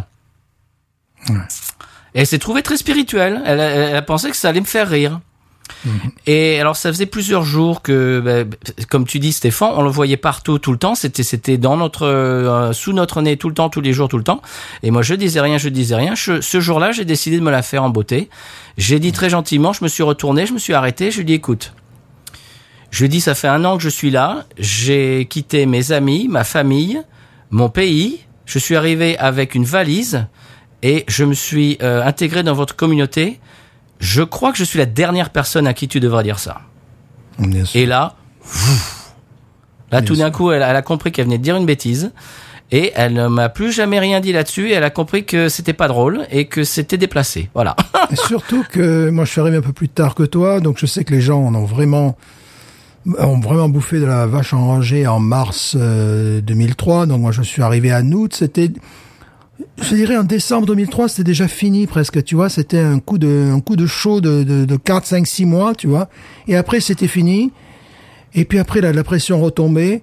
Et elle s'est trouvée très spirituelle. Elle, a- elle a pensé que ça allait me faire rire. Et alors ça faisait plusieurs jours que, bah, comme tu dis Stéphane, on le voyait partout tout le temps. C'était c'était dans notre euh, sous notre nez tout le temps, tous les jours, tout le temps. Et moi je disais rien, je disais rien. Je- ce jour-là, j'ai décidé de me la faire en beauté. J'ai dit très gentiment, je me suis retourné, je me suis arrêté, je lui ai dit écoute. Je lui ai dit ça fait un an que je suis là. J'ai quitté mes amis, ma famille, mon pays. Je suis arrivé avec une valise et je me suis euh, intégré dans votre communauté. Je crois que je suis la dernière personne à qui tu devrais dire ça. Bien sûr. Et là, là tout d'un coup, elle, elle a compris qu'elle venait de dire une bêtise. Et elle ne m'a plus jamais rien dit là-dessus. Et elle a compris que c'était pas drôle et que c'était déplacé. Voilà. Et surtout que moi je suis arrivé un peu plus tard que toi, donc je sais que les gens en ont vraiment ont vraiment bouffé de la vache enragée en mars euh, 2003. Donc moi je suis arrivé en août, c'était je dirais en décembre 2003, c'était déjà fini presque, tu vois, c'était un coup de un coup de chaud de de, de 4 5 6 mois, tu vois. Et après c'était fini. Et puis après la, la pression retombée.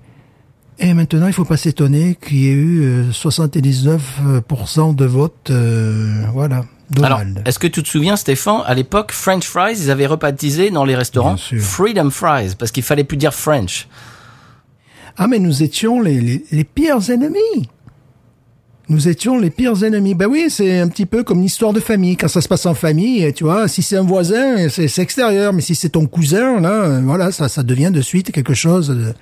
Et maintenant, il faut pas s'étonner qu'il y ait eu euh, 79% de votes, euh, voilà, Alors, est-ce que tu te souviens, Stéphane, à l'époque, French fries, ils avaient rebaptisé dans les restaurants. Freedom Fries parce qu'il fallait plus dire French. Ah, mais nous étions les, les, les pires ennemis. Nous étions les pires ennemis. Ben oui, c'est un petit peu comme une histoire de famille. Quand ça se passe en famille, tu vois, si c'est un voisin, c'est c'est extérieur. Mais si c'est ton cousin, là, euh, voilà, ça, ça devient de suite quelque chose de...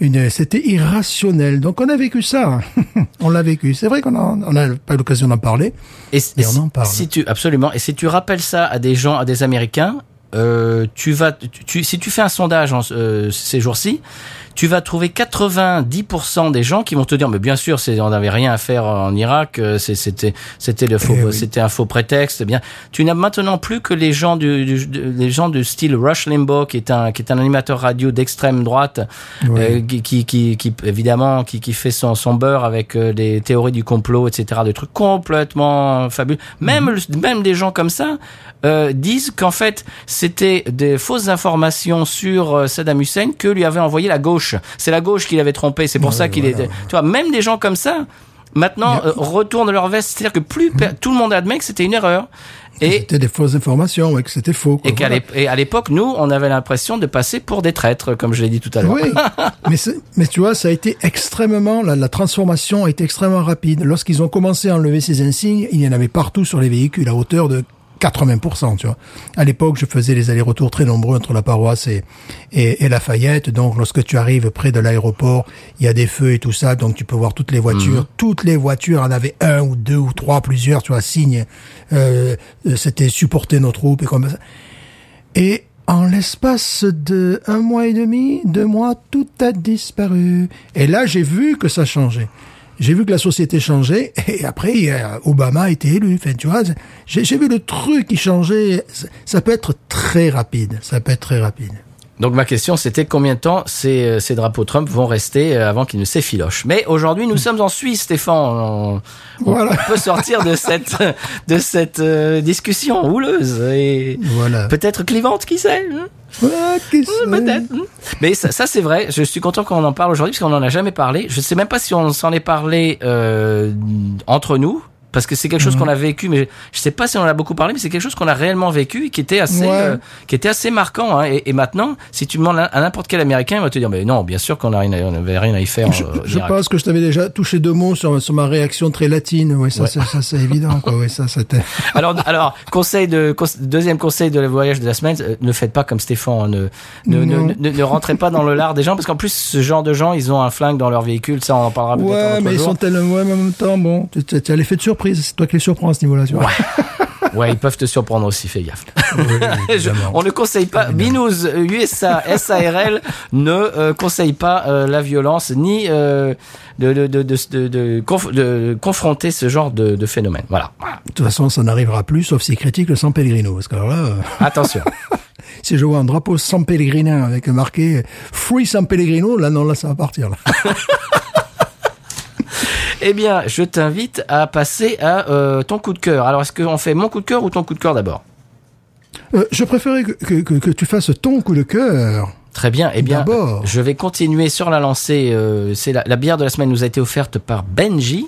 Une, c'était irrationnel. Donc on a vécu ça. on l'a vécu. C'est vrai qu'on a, on a pas l'occasion d'en parler. Et, on si, en parle. si tu absolument et si tu rappelles ça à des gens, à des Américains, euh, tu vas, tu- si tu fais un sondage en, euh, ces jours-ci, tu vas trouver 90% des gens qui vont te dire, mais bien sûr, c'est, on n'avait rien à faire en Irak, euh, c'était, c'était le faux, Eh oui. c'était un faux prétexte. eh Bien, tu n'as maintenant plus que les gens du, du, les gens du style Rush Limbaugh, qui est un, qui est un animateur radio d'extrême droite, Oui. euh, qui, qui, qui, qui, évidemment, qui, qui fait son, son beurre avec euh, des théories du complot, etc., des trucs complètement fabuleux. Même, Mhm. même des gens comme ça euh, disent qu'en fait, c'était des fausses informations sur euh, Saddam Hussein que lui avait envoyé la gauche. C'est la gauche qui l'avait trompé. C'est pour Ouais, ça qu'il voilà. était. Tu vois, même des gens comme ça. Maintenant, euh, retournent leur veste, c'est-à-dire que plus per- tout le monde admet que c'était une erreur. Et, C'était des fausses informations, ouais, que c'était faux. quoi. et qu'à Voilà. et à l'époque, nous, on avait l'impression de passer pour des traîtres, comme je l'ai dit tout à l'heure. Oui, mais tu vois, ça a été extrêmement, la, la transformation a été extrêmement rapide. Lorsqu'ils ont commencé à enlever ces insignes, il y en avait partout sur les véhicules à hauteur de 80%, tu vois. À l'époque, je faisais les allers-retours très nombreux entre la paroisse et, et, et Lafayette. Donc, lorsque tu arrives près de l'aéroport, il y a des feux et tout ça. Donc, tu peux voir toutes les voitures. Toutes les voitures en avaient un ou deux ou trois, plusieurs, tu vois, signes. Euh, C'était supporter nos troupes et comme ça. Et en l'espace de un mois et demi, deux mois, tout a disparu. Et là, j'ai vu que ça changeait. J'ai vu que la société changeait. Et après, Obama a été élu. Tu vois, j'ai vu le truc qui changeait. Ça peut être très rapide. Ça peut être très rapide. Donc ma question c'était combien de temps ces, euh, ces drapeaux Trump vont rester euh, avant qu'ils ne s'effilochent? Mais aujourd'hui nous sommes en Suisse Stéphane. On, on Voilà. peut sortir de cette, de cette euh, discussion houleuse et Voilà. peut-être clivante, qui sait hein? Qui sait Peut-être. hein? Mais ça, ça, c'est vrai. Je suis content qu'on en parle aujourd'hui parce qu'on n'en a jamais parlé. Je sais même pas si on s'en est parlé euh, entre nous. Parce que c'est quelque chose qu'on a vécu, mais je sais pas si on en a beaucoup parlé, mais c'est quelque chose qu'on a réellement vécu et qui était assez, Ouais. euh, qui était assez marquant. Hein. Et, et maintenant, si tu demandes à n'importe quel Américain, il va te dire, mais non, bien sûr qu'on a rien, à- on avait rien à y faire. Je, euh, je pense que je t'avais déjà touché deux mots sur, sur ma réaction très latine. Ça, Ouais. c'est- ça, c'est évident. Quoi. Oui, ça, c'était. Alors, alors, conseil de cons- deuxième conseil de le voyage de la semaine, euh, ne faites pas comme Stéphane, hein, ne ne, Non. ne, ne, ne rentrez pas dans le lard des gens parce qu'en plus ce genre de gens, ils ont un flingue dans leur véhicule, ça on en parlera peut-être un Ouais, autre mais ils sont tellement. Ouais, mais en même temps, bon, tu as l'effet de surprise. C'est toi qui les surprends à ce niveau-là. Tu vois. Ouais. Ouais, ils peuvent te surprendre aussi, fais gaffe. Oui, Je- évidemment. on ne conseille pas, Binous euh, USA SARL ne euh, conseille pas euh, la violence ni euh, de, de, de, de, de, de conf- de confronter ce genre de, phénomène. Voilà. De toute façon, ça n'arrivera plus, sauf s'ils critiquent le San Pellegrino. Parce que là, euh, Attention. si je vois un drapeau San Pellegrino avec marqué Free San Pellegrino, là, non, là, ça va partir. Là. Eh bien, je t'invite à passer à euh, ton coup de cœur. Alors, est-ce qu'on fait mon coup de cœur ou ton coup de cœur d'abord? Euh, je préférais que, que, que, que tu fasses ton coup de cœur. Très bien. Eh bien, je vais continuer sur la lancée. euh, c'est la, la bière de la semaine nous a été offerte par Benji.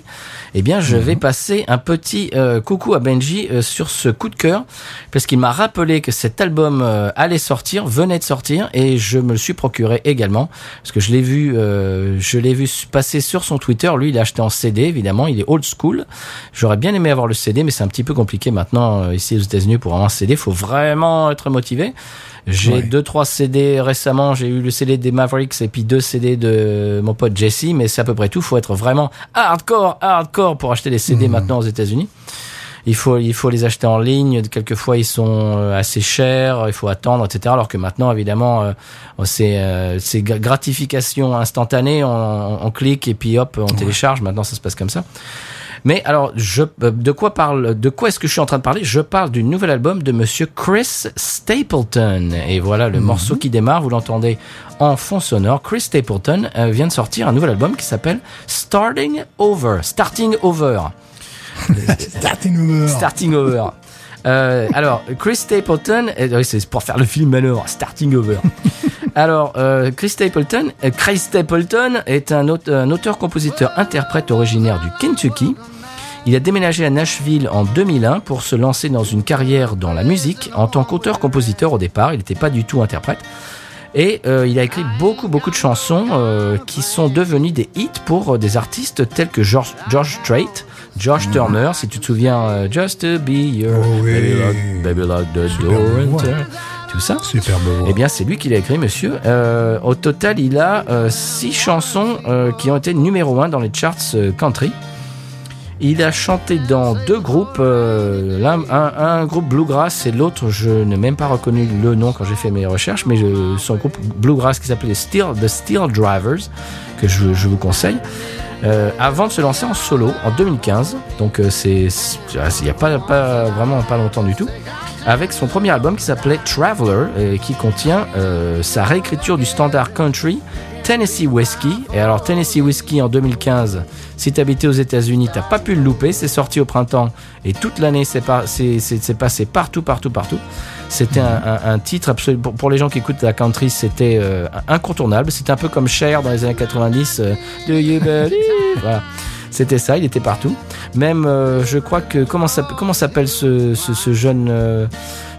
Eh bien, je vais passer un petit euh, coucou à Benji euh, sur ce coup de cœur parce qu'il m'a rappelé que cet album euh, allait sortir, venait de sortir, et je me le suis procuré également parce que je l'ai vu, euh, je l'ai vu passer sur son Twitter. Lui, il l'a acheté en CD, évidemment. Il est old school. J'aurais bien aimé avoir le CD, mais c'est un petit peu compliqué maintenant euh, ici aux États-Unis pour avoir un CD. Faut vraiment être motivé. J'ai Ouais. deux trois CD récemment. J'ai eu le CD des Mavericks et puis deux CD de mon pote Jesse, mais c'est à peu près tout. Faut être vraiment hardcore, hardcore pour acheter des CD maintenant aux États-Unis. Il faut il faut les acheter en ligne. Quelquefois ils sont euh, assez chers. Il faut attendre, etc. Alors que maintenant évidemment euh, c'est euh, c'est gra- gratification instantanée. On, on clique et puis hop on télécharge. Maintenant ça se passe comme ça. Mais alors, je, euh, de quoi parle, de quoi est-ce que je suis en train de parler? Je parle du nouvel album de Monsieur Chris Stapleton. Et voilà le morceau qui démarre. Vous l'entendez en fond sonore. Chris Stapleton euh, vient de sortir un nouvel album qui s'appelle Starting Over. Starting Over. Starting over. Starting Over. Euh, alors, Chris Stapleton, euh, c'est pour faire le film Manœuvre, Starting Over. Alors, euh, Chris Stapleton, euh, Chris Stapleton est un, aute- un auteur-compositeur-interprète originaire du Kentucky. Il a déménagé à Nashville en 2001 pour se lancer dans une carrière dans la musique en tant qu'auteur-compositeur au départ. Il n'était pas du tout interprète. Et euh, il a écrit beaucoup, beaucoup de chansons euh, qui sont devenues des hits pour euh, des artistes tels que George, George Strait, Josh Turner, si tu te souviens, euh, Just to be your Oh oui. baby, lock, baby lock the door. Tout ça. Eh bien, c'est lui qui l'a écrit, monsieur. Euh, au total, il a euh, six chansons euh, qui ont été numéro un dans les charts euh, country. Il a chanté dans deux groupes, un, un groupe bluegrass et l'autre, je n'ai même pas reconnu le nom quand j'ai fait mes recherches, mais je, son groupe bluegrass qui s'appelait Steel, The Steel Drivers, que je, je vous conseille. Euh, avant de se lancer en solo en 2015, donc euh, c'est c'est- il n'y a pas, pas vraiment pas longtemps du tout, avec son premier album qui s'appelait Traveler, et qui contient euh, sa réécriture du standard country Tennessee Whiskey. Et alors Tennessee Whiskey en 2015, si tu habitais aux États-Unis, t'as pas pu le louper. C'est sorti au printemps et toute l'année c'est c'est passé partout, partout, partout. C'était un, un- un titre absolument pour, pour les gens qui écoutent la country, c'était euh, incontournable. C'était un peu comme Cher dans les années 90. euh, Do you believe? Voilà. C'était ça, il était partout. Même, euh, je crois que comment s'appelle comment s'appelle ce, ce, ce jeune euh,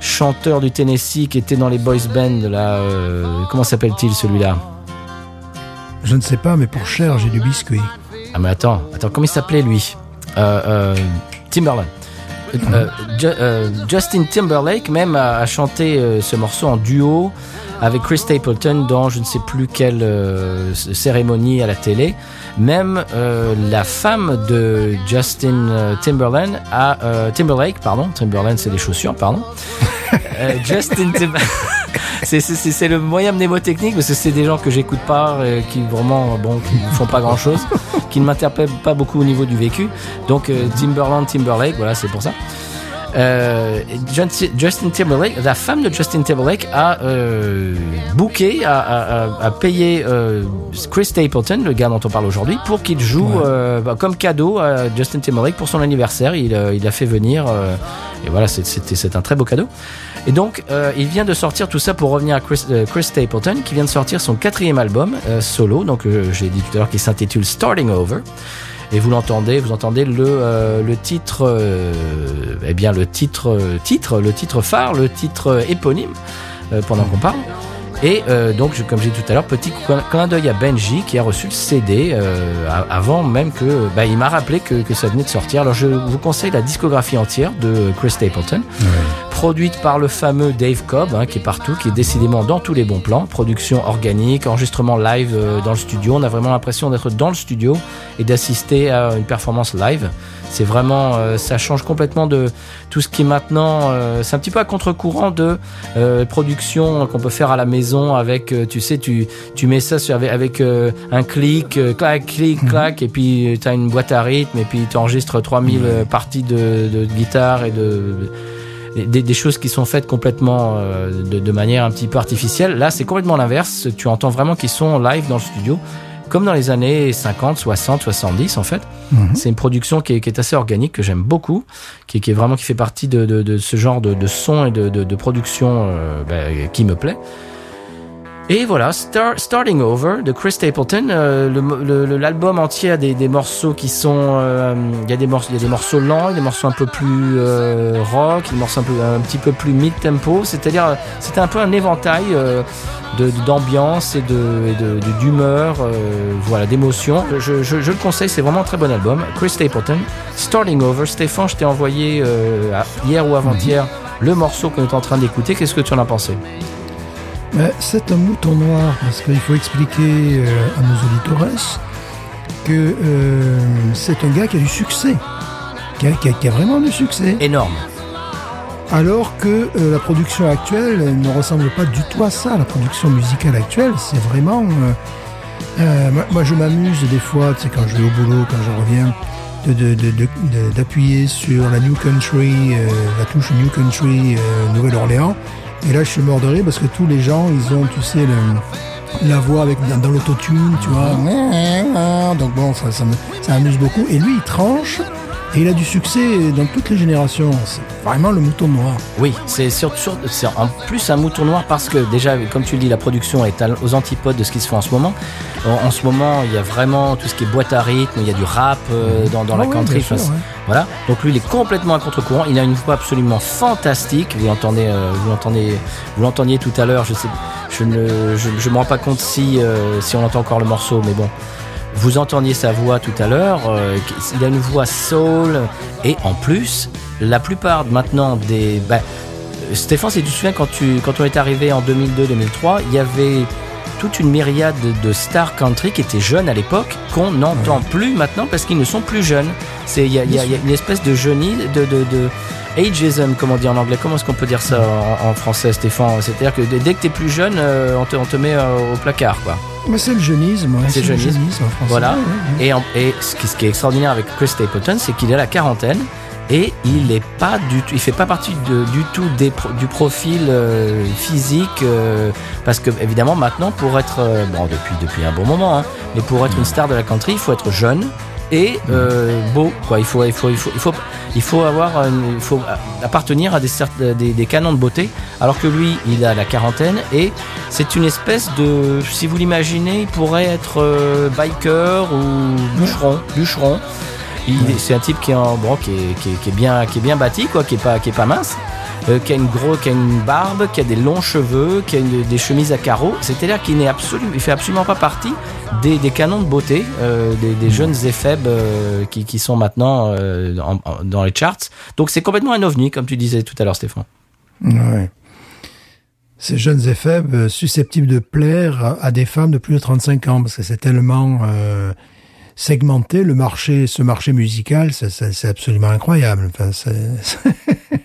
chanteur du Tennessee qui était dans les boys band là euh, Comment s'appelle-t-il celui-là? Je ne sais pas, mais pour cher, j'ai du biscuit. Ah mais attends, attends, comment il s'appelait lui? Timberlake. Euh, Ju- euh, Justin Timberlake même a, a chanté ce morceau en duo avec Chris Stapleton dans je ne sais plus quelle cérémonie à la télé. Même euh, la femme de Justin euh, Timberlake a euh, Timberlake, pardon, Timberlake c'est des chaussures, pardon. Euh, Justin Timberlake. C'est, le moyen mnémotechnique parce que c'est des gens que j'écoute pas, euh, qui vraiment, bon, qui ne font pas grand chose, qui ne m'interpellent pas beaucoup au niveau du vécu. Donc euh, Timberland, Timberlake, voilà, c'est pour ça. Euh, Justin Timberlake, la femme de Justin Timberlake a euh, booké, a, a, a- payé euh, Chris Stapleton, le gars dont on parle aujourd'hui, pour qu'il joue euh, bah, comme cadeau à Justin Timberlake pour son anniversaire. Il, euh, il a fait venir, euh, et voilà, c'est- un très beau cadeau. Et donc, euh, il vient de sortir tout ça pour revenir à Chris, Chris Stapleton, qui vient de sortir son quatrième album euh, solo. Donc, j'ai dit tout à l'heure qu'il s'intitule Starting Over. Et vous l'entendez, vous entendez le euh, le titre, euh, eh bien le titre euh, titre, le titre phare, le titre éponyme pendant qu'on parle. Et donc, comme j'ai dit tout à l'heure, petit clin- d'œil à Benji qui a reçu le CD avant même que, bah, il m'a rappelé que, que ça venait de sortir. Alors, je vous conseille la discographie entière de Chris Stapleton. Produite par le fameux Dave Cobb, hein, qui est partout, qui est décidément dans tous les bons plans. Production organique, enregistrement live euh, dans le studio. On a vraiment l'impression d'être dans le studio et d'assister à une performance live. C'est vraiment, euh, ça change complètement de tout ce qui est maintenant. euh, c'est un petit peu à contre-courant de euh, production qu'on peut faire à la maison avec, tu sais, tu tu mets ça sur, avec, avec, un clic, clac, clic, clac, et puis tu as une boîte à rythme et puis tu enregistres 3000 euh, parties de, de guitare et de des, des choses qui sont faites complètement euh, de, de manière un petit peu artificielle. Là, c'est complètement l'inverse. Tu entends vraiment qu'ils sont live dans le studio, comme dans les années 50, 60, 70 en fait. C'est une production qui est, qui est assez organique que j'aime beaucoup, qui, qui est vraiment qui fait partie de, de, de ce genre de, de son et de, de, de production euh, ben, qui me plaît. Et voilà, Star- Starting Over de Chris Stapleton. euh, L'album entier a des, des morceaux qui sont. euh, Il y, a des morceaux- il y a des morceaux lents, il y a des morceaux un peu plus euh, rock, des morceaux un, peu, un petit peu plus mid-tempo. C'est-à-dire, euh, c'était un peu un éventail d'ambiance et de et de- de- d'humeur, voilà, d'émotions. Je, je- je le conseille, c'est vraiment un très bon album. Chris Stapleton, Starting Over. Stéphane, je t'ai envoyé hier ou avant-hier le morceau qu'on est en train d'écouter. Qu'est-ce que tu en as pensé? C'est un mouton noir, parce qu'il faut expliquer euh, à nos auditeurs que euh, c'est un gars qui a du succès, qui a, qui a- qui a vraiment du succès, Énorme. alors que euh, la production actuelle elle ne ressemble pas du tout à ça. La production musicale actuelle, c'est vraiment... euh, moi, moi, je m'amuse des fois, tu sais, quand je vais au boulot, quand je reviens, de- de- de- de- de- d'appuyer sur la New Country, la touche New Country Nouvelle-Orléans. Et là, je suis mort de rire parce que tous les gens, ils ont, tu sais, la voix avec dans, l'autotune, tu vois. Donc bon, ça, ça, ça amuse beaucoup. Et lui, il tranche et il a du succès dans toutes les générations. C'est vraiment le mouton noir. Oui, c'est sur, sur- c'est en plus un mouton noir parce que déjà, comme tu le dis, la production est aux antipodes de ce qui se fait en ce moment. En, en ce moment, il y a vraiment tout ce qui est boîte à rythme, il y a du rap euh, dans, dans Ah la ouais, country. sûr, ouais. Voilà. Donc lui, il est complètement à contre-courant. Il a une voix absolument fantastique. Vous l'entendez, euh, vous l'entendez, vous l'entendiez tout à l'heure. Je sais, je ne, je, je me rends pas compte si, euh, si on entend encore le morceau, mais bon. Vous entendiez sa voix tout à l'heure. euh, il a une voix soul et en plus, la plupart maintenant des, bah, Stéphane, si tu te souviens, quand, tu, quand on est arrivé en 2002-2003, il y avait toute une myriade de, stars country qui étaient jeunes à l'époque, qu'on n'entend plus maintenant parce qu'ils ne sont plus jeunes. C'est Il y y y a une espèce de jeunie, de, de, de ageism, comme on dit en anglais. Comment est-ce qu'on peut dire ça en, en français, Stéphane C'est-à-dire que dès que tu es plus jeune, euh, on, te, on te met euh, au placard. quoi. Mais c'est le jeunisme. ouais, C'est le jeunisme. jeunisme en français. Voilà. ouais, ouais. Et, en- et ce, qui, ce qui est extraordinaire avec Chris Stapleton, c'est qu'il est à la quarantaine et il est pas du tout, il fait pas partie de- du tout des du profil euh, physique euh, parce que évidemment maintenant pour être euh, bon depuis depuis un bon moment, hein, mais pour être une star de la country, il faut être jeune et euh, beau quoi. Il faut il faut il faut il faut il faut avoir une- il faut appartenir à des, des des canons de beauté alors que lui il a la quarantaine et c'est une espèce de si vous l'imaginez il pourrait être euh, biker ou bûcheron bûcheron c'est un type qui est en bon, qui est, qui est- qui est bien qui est bien bâti quoi qui est pas qui est pas mince euh, qui a une gros qui a une barbe qui a des longs cheveux qui a une- des chemises à carreaux. C'est-à-dire qu'il n'est absolument il fait absolument pas partie des, des canons de beauté euh, des, des jeunes éphèbes euh, qui, qui sont maintenant euh, dans les charts. Donc c'est complètement un ovni comme tu disais tout à l'heure Stéphane. Ouais. Ces jeunes et faibles susceptibles de plaire à- à des femmes de plus de 35 ans, parce que c'est tellement segmenté le marché, ce marché musical, c'est- absolument incroyable. Enfin, c'est-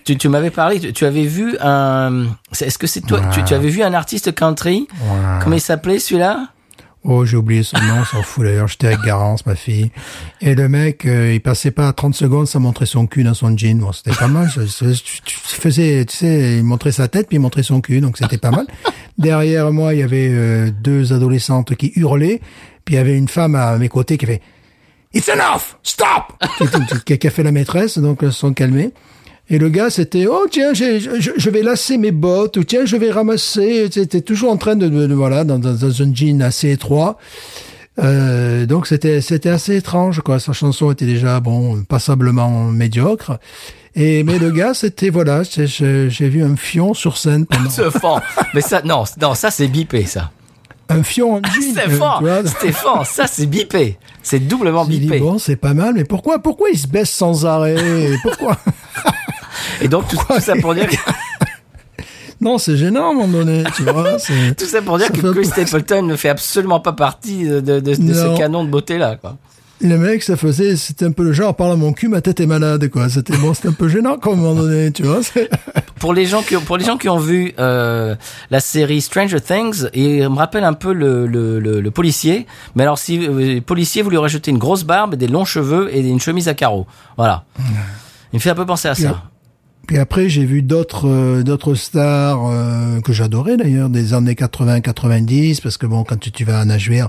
tu, tu m'avais parlé tu, tu avais vu un c'est- est-ce que c'est toi tu, tu avais vu un artiste country? Ouais. comment il s'appelait celui-là? Oh, j'ai oublié son nom, s'en fout d'ailleurs. J'étais avec Garance, ma fille. Et le mec, euh, il passait pas 30 secondes sans montrer son cul dans son jean. Bon, c'était pas mal. Tu faisais, tu sais, il montrait sa tête puis il montrait son cul, donc c'était pas mal. Derrière moi, il y avait euh, deux adolescentes qui hurlaient, puis il y avait une femme à mes côtés qui fait It's enough, stop, qui, a fait la maîtresse, donc elles se sont calmées. Et le gars, c'était, oh tiens, je, je vais lasser mes bottes, ou tiens, je vais ramasser. C'était toujours en train de, voilà, dans, dans, dans un jean assez étroit. Euh, donc c'était c'était assez étrange quoi. Sa chanson était déjà bon passablement médiocre. Et mais le gars c'était voilà, j'ai vu un fion sur scène pendant ce fond mais ça non non ça c'est bipé ça un fion en jean. Stéphane, tu vois. Stéphane, ça c'est bipé. C'est doublement dit, bipé. bon, c'est pas mal, mais pourquoi, pourquoi il se baisse sans arrêt Pourquoi Et donc tout, tout ça pour dire que Non, c'est gênant à un moment donné, tu vois. c'est- Tout ça pour dire Ça que Chris Stapleton ne fait absolument pas partie de, de, ce canon de beauté-là, quoi. Le mec, ça faisait, c'était un peu le genre, parle à mon cul, ma tête est malade, quoi. C'était bon, c'était un peu gênant, comme à un moment donné, tu vois. Pour les gens qui ont, pour les gens qui ont vu euh, la série Stranger Things, il me rappelle un peu le, le, le, le policier. Mais alors, si euh, le policier, vous lui jeté une grosse barbe, des longs cheveux et une chemise à carreaux. Voilà. Il me fait un peu penser à ça. Puis après, j'ai vu d'autres euh, d'autres stars euh, que j'adorais d'ailleurs des années 80-90 parce que bon, quand tu, tu vas à Nashville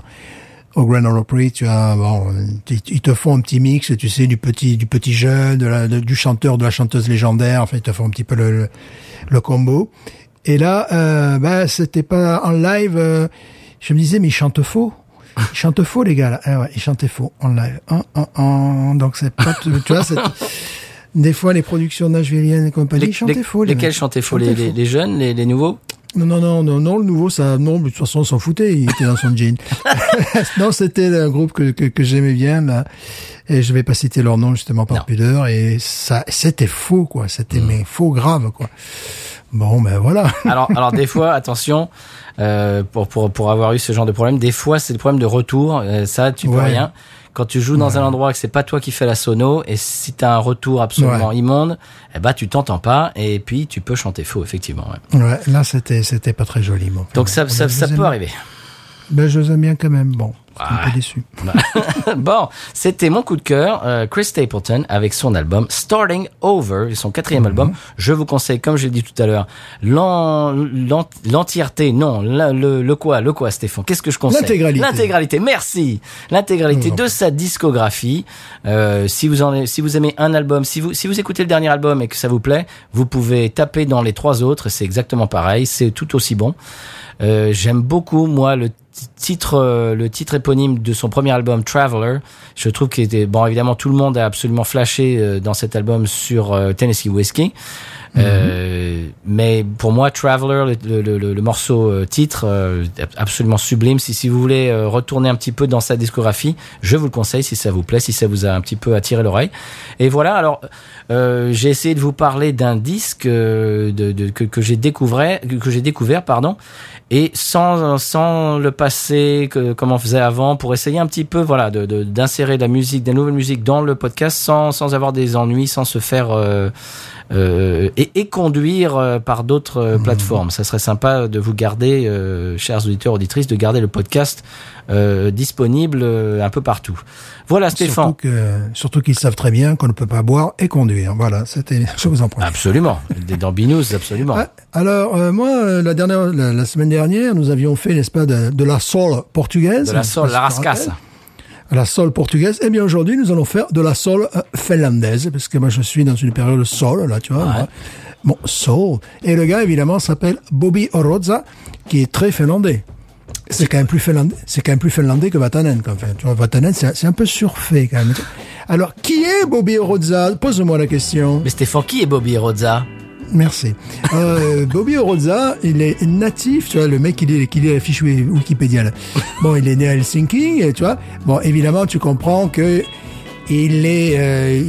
au Grand Ole Opry, tu as bon, ils ils te font un petit mix, tu sais, du petit du petit jeune, de la, de- du chanteur, de la chanteuse légendaire. Enfin, ils te font un petit peu le le, le combo. Et là, euh, bah, c'était pas en live. euh, je me disais, mais ils chantent faux. Ils chantent faux, les gars. Là. Ah ouais, ils chantaient faux en live. Hein, hein, hein. Donc c'est pas, tu vois, c'est des fois les productions nashvilliennes et compagnie Les- chantaient les- faux. les lesquels chantaient faux? Les, Chantaient les, faux. les jeunes, les, les nouveaux? Non, non, non, non, non, le nouveau, ça, non, mais de toute façon, on s'en foutait, il était dans son jean. non, c'était un groupe que, que, que j'aimais bien, là. Et je vais pas citer leur nom, justement, par Non. pudeur. Et ça, c'était faux, quoi. C'était, mais faux grave, quoi. Bon, ben voilà. Alors, alors des fois, attention, euh, pour, pour, pour avoir eu ce genre de problème, des fois c'est le problème de retour. euh, ça, tu peux Ouais. rien. Quand tu joues dans un endroit que c'est pas toi qui fais la sono, et si t'as un retour absolument Ouais. immonde, eh ben tu t'entends pas, et puis tu peux chanter faux, effectivement. ouais. Là, c'était, c'était pas très joli, bon. Donc ça, ça, ça peut aime- arriver. Ben, je les aime bien quand même, bon. Un Ouais. peu déçu. bon, c'était mon coup de cœur, euh, Chris Stapleton avec son album Starting Over, son quatrième album. Je vous conseille, comme je l'ai dit tout à l'heure, l'en- l'en- l'entièreté, non, la- le, le quoi, le quoi, Stéphane? Qu'est-ce que je conseille? L'intégralité. L'intégralité, merci. L'intégralité de sa discographie. Euh, si vous en, si vous aimez un album, si vous, si vous écoutez le dernier album et que ça vous plaît, vous pouvez taper dans les trois autres. C'est exactement pareil. C'est tout aussi bon. Euh, J'aime beaucoup moi le titre, euh, le titre éponyme de son premier album Traveler. Je trouve qu'il était bon. Évidemment, tout le monde a absolument flashé euh, dans cet album sur euh, Tennessee Whiskey. Euh, mais pour moi, Traveler, le, le, le, le morceau euh, titre, euh, absolument sublime. Si, si vous voulez euh, retourner un petit peu dans sa discographie, je vous le conseille si ça vous plaît, si ça vous a un petit peu attiré l'oreille. Et voilà. Alors, euh, j'ai essayé de vous parler d'un disque euh, de, de- que, que j'ai découvert, que j'ai découvert, pardon, et sans sans le passer que, comme on faisait avant, pour essayer un petit peu, voilà, de de- d'insérer de la musique, des nouvelles musiques dans le podcast, sans sans avoir des ennuis, sans se faire euh, et, et conduire euh, par d'autres euh, plateformes. Ça serait sympa de vous garder, euh, chers auditeurs auditrices, de garder le podcast euh, disponible euh, un peu partout. Voilà, Surtout Stéphane. surtout qu'ils savent très bien qu'on ne peut pas boire et conduire. Voilà, c'était, je vous en prie. Absolument, des dans Binous, absolument. Ah, alors, euh, moi, euh, la dernière, la, la semaine dernière, nous avions fait, n'est-ce pas, de, de la sol portugaise. De la pas la rascasse. La sol portugaise. Eh bien, aujourd'hui, nous allons faire de la sol euh, finlandaise, parce que moi, je suis dans une période sol, là, tu vois. moi. Bon, soul. Et le gars, évidemment, s'appelle Bobby Oroza, qui est très finlandais. C'est quand même plus finlandais, c'est quand même plus finlandais que Vatanen, quand même. Tu vois, Vatanen, c'est c'est un peu surfait, quand même. Alors, qui est Bobby Oroza? Pose-moi la question. Mais Stéphane, qui est Bobby Rozza Merci. Euh, Bobby Oroza, il est natif, tu vois, le mec, il est, il est la fiche Wikipédia, là. Bon, il est né à Helsinki, et tu vois. Bon, évidemment, tu comprends que il est, euh,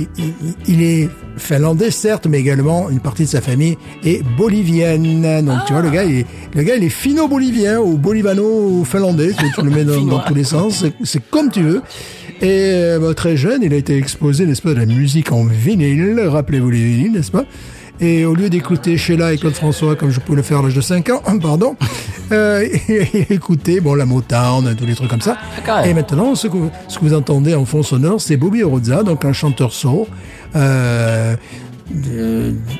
il, est finlandais, certes, mais également une partie de sa famille est bolivienne. Donc, tu vois, le gars, il est, le gars, il est fino-bolivien ou bolivano-finlandais. Tu, tu le mets dans, tous les sens. C'est- C'est comme tu veux. Et euh, bah, très jeune, il a été exposé, n'est-ce pas, à la musique en vinyle. Rappelez-vous les vinyles, n'est-ce pas? Et au lieu d'écouter Sheila et Claude François comme je pouvais le faire à l'âge de 5 ans, pardon, euh, écoutez, bon, la Motown, tous les trucs comme ça. Ah. Et maintenant, ce que, vous- ce que vous entendez en fond sonore, c'est Bobby Oroza, donc un chanteur soul, euh,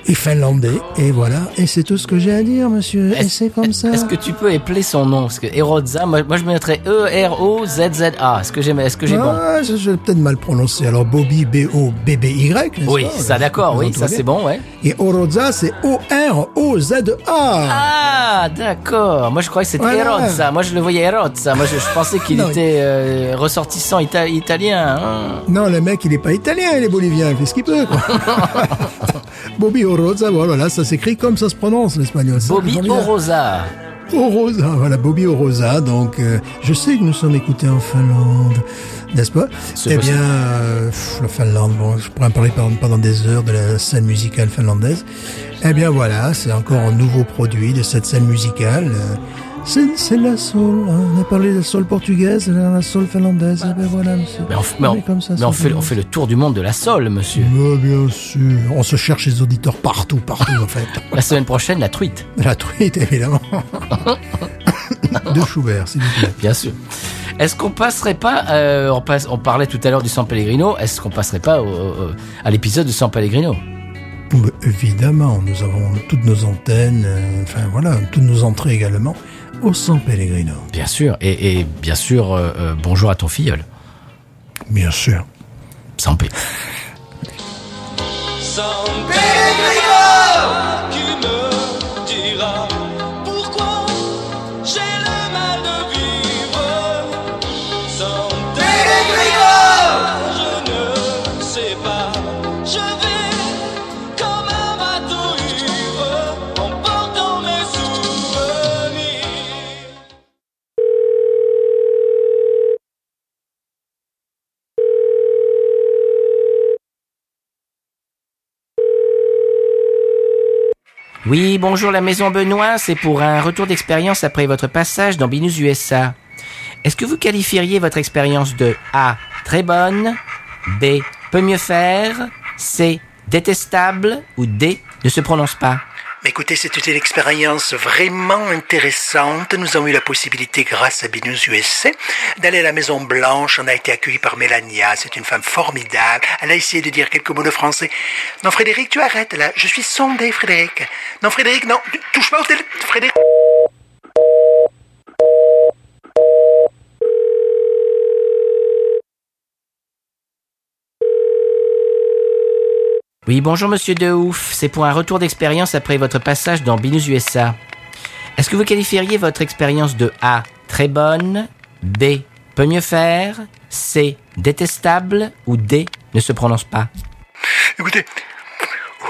et finlandais. Et voilà. Et c'est tout ce que j'ai à dire, monsieur. Et c'est comme ça. Est-ce que tu peux épeler son nom? Parce que Erozza, moi, moi je mettrais E-R-O-Z-Z-A. Est-ce que j'ai est-ce que j'ai bon? Ah, je, je l'ai peut-être mal prononcé. Alors, Bobby, B-O-B-B-Y. Oui, pas? Ça d'accord, oui, ça c'est bon, ouais. Et Oroza, c'est O-R-O-Z-A. Ah, d'accord. Moi je croyais que c'était Voilà. Erozza. Moi je le voyais Erozza. Moi je, je pensais qu'il était euh, ressortissant ita- italien. hein. Non, le mec, il est pas italien, il est bolivien, il fait ce qu'il peut, quoi. Bobby Oroza, voilà, ça s'écrit comme ça se prononce, l'espagnol. Bobby. Oroza. Orosa, voilà, Bobby Orosa. Donc, euh, je sais que nous sommes écoutés en Finlande, n'est-ce pas? Eh bien, euh, pff, la Finlande, bon, je pourrais en parler pendant, pendant des heures de la scène musicale finlandaise. Eh bien, voilà, c'est encore un nouveau produit de cette scène musicale. euh, C'est la soul, hein. on a parlé de la soul portugaise, la, la soul finlandaise. Eh bien, voilà, monsieur. Mais on, mais on- est comme ça, mais on fait, bien. on fait le tour du monde de la Sole, monsieur. Mais bien sûr, on se cherche les auditeurs partout, partout en fait. La semaine prochaine, la truite, La truite, évidemment. de Schubert, s'il vous plaît. bien sûr. Est-ce qu'on passerait pas, euh, on, passe, on parlait tout à l'heure du San Pellegrino, est-ce qu'on passerait pas au- au- à l'épisode de San Pellegrino? Mais évidemment, nous avons toutes nos antennes, euh, enfin voilà, toutes nos entrées également au San Pellegrino. Bien sûr, et, et bien sûr, euh, euh, bonjour à ton filleul, Bien sûr. San P. Oui, bonjour la maison Benoît, c'est pour un retour d'expérience après votre passage dans Binous USA. Est-ce que vous qualifieriez votre expérience de A, très bonne, B, peut mieux faire, C, détestable ou D, ne se prononce pas? Écoutez, c'était une expérience vraiment intéressante. Nous avons eu la possibilité, grâce à Binous USA, d'aller à la Maison Blanche. On a été accueillis par Mélania. C'est une femme formidable. Elle a essayé de dire quelques mots de français. Non, Frédéric, tu arrêtes là. Je suis sondé, Frédéric. Non, Frédéric, non. Touche pas au téléphone. Frédéric. Oui, bonjour monsieur De Ouf, c'est pour un retour d'expérience après votre passage dans Binous USA. Est-ce que vous qualifieriez votre expérience de A, très bonne, B, peut mieux faire, C, détestable ou D, ne se prononce pas? Écoutez,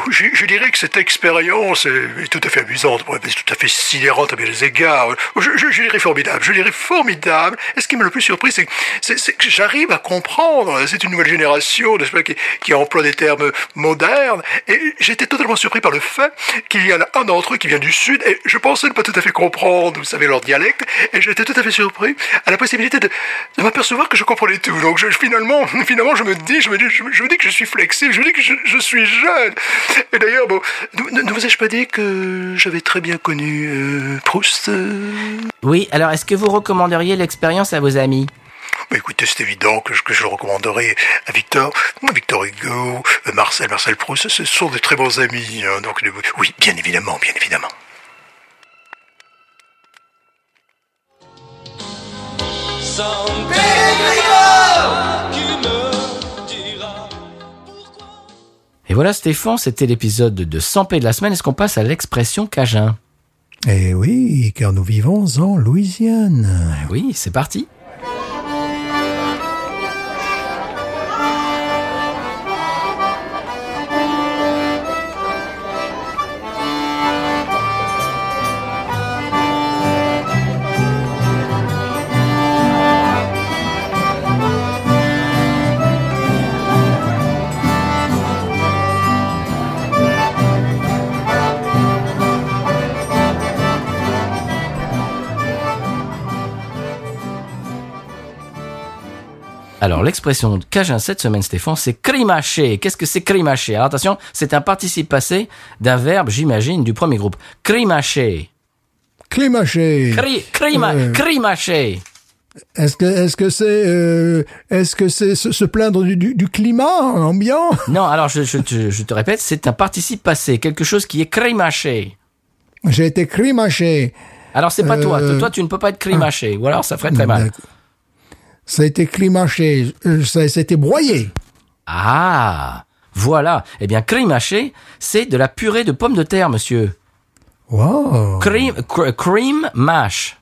je, dirais que cette expérience est, tout à fait amusante, tout à fait sidérante à bien des égards. Je, dirais formidable, je dirais formidable. Et ce qui m'a le plus surpris, c'est que- j'arrive à comprendre. C'est une nouvelle génération, n'est-ce pas, qui, emploie des termes modernes. Et j'étais totalement surpris par le fait qu'il y en a un d'entre eux qui vient du Sud, et je pensais ne pas tout à fait comprendre, vous savez, leur dialecte. Et j'étais tout à fait surpris à la possibilité de, m'apercevoir que je comprenais tout. Donc finalement, finalement, je me dis, je me dis, je, me- dis que je suis flexible, je me dis que je suis jeune. Et d'ailleurs, bon, ne, vous ai-je pas dit que j'avais très bien connu euh, Proust euh? Oui, alors est-ce que vous recommanderiez l'expérience à vos amis? Bah, Écoutez, c'est évident que je, que je le recommanderais à Victor, Victor Hugo, euh, Marcel, Marcel Proust. Ce sont des très bons amis. hein, donc, oui, bien évidemment, bien évidemment. Et voilà Stéphane, c'était l'épisode de 100 P de la semaine. Est-ce qu'on passe à l'expression Cajun? Eh oui, car nous vivons en Louisiane. Oui, c'est parti. Alors, l'expression Cajun cette semaine, Stéphane, c'est crimacher. Qu'est-ce que c'est crimacher Alors attention, c'est un participe passé d'un verbe, j'imagine, du premier groupe. Crimacher. Clémaché. Cri, crima, Euh. crimacher. Est-ce que est-ce que c'est euh, est-ce que c'est se, se plaindre du, du, du climat ambiant? Non, alors je, je, te- je te répète, c'est un participe passé, quelque chose qui est crimaché. J'ai été crimaché. Alors c'est pas toi, Euh. toi tu ne peux pas être crimaché, ou alors ça ferait très mal. Ça a été climaché. Euh, Ça, ça a été broyé. Ah, voilà. Eh bien, crimaché, c'est de la purée de pommes de terre, monsieur. Wow. Cream, cr- cream mash.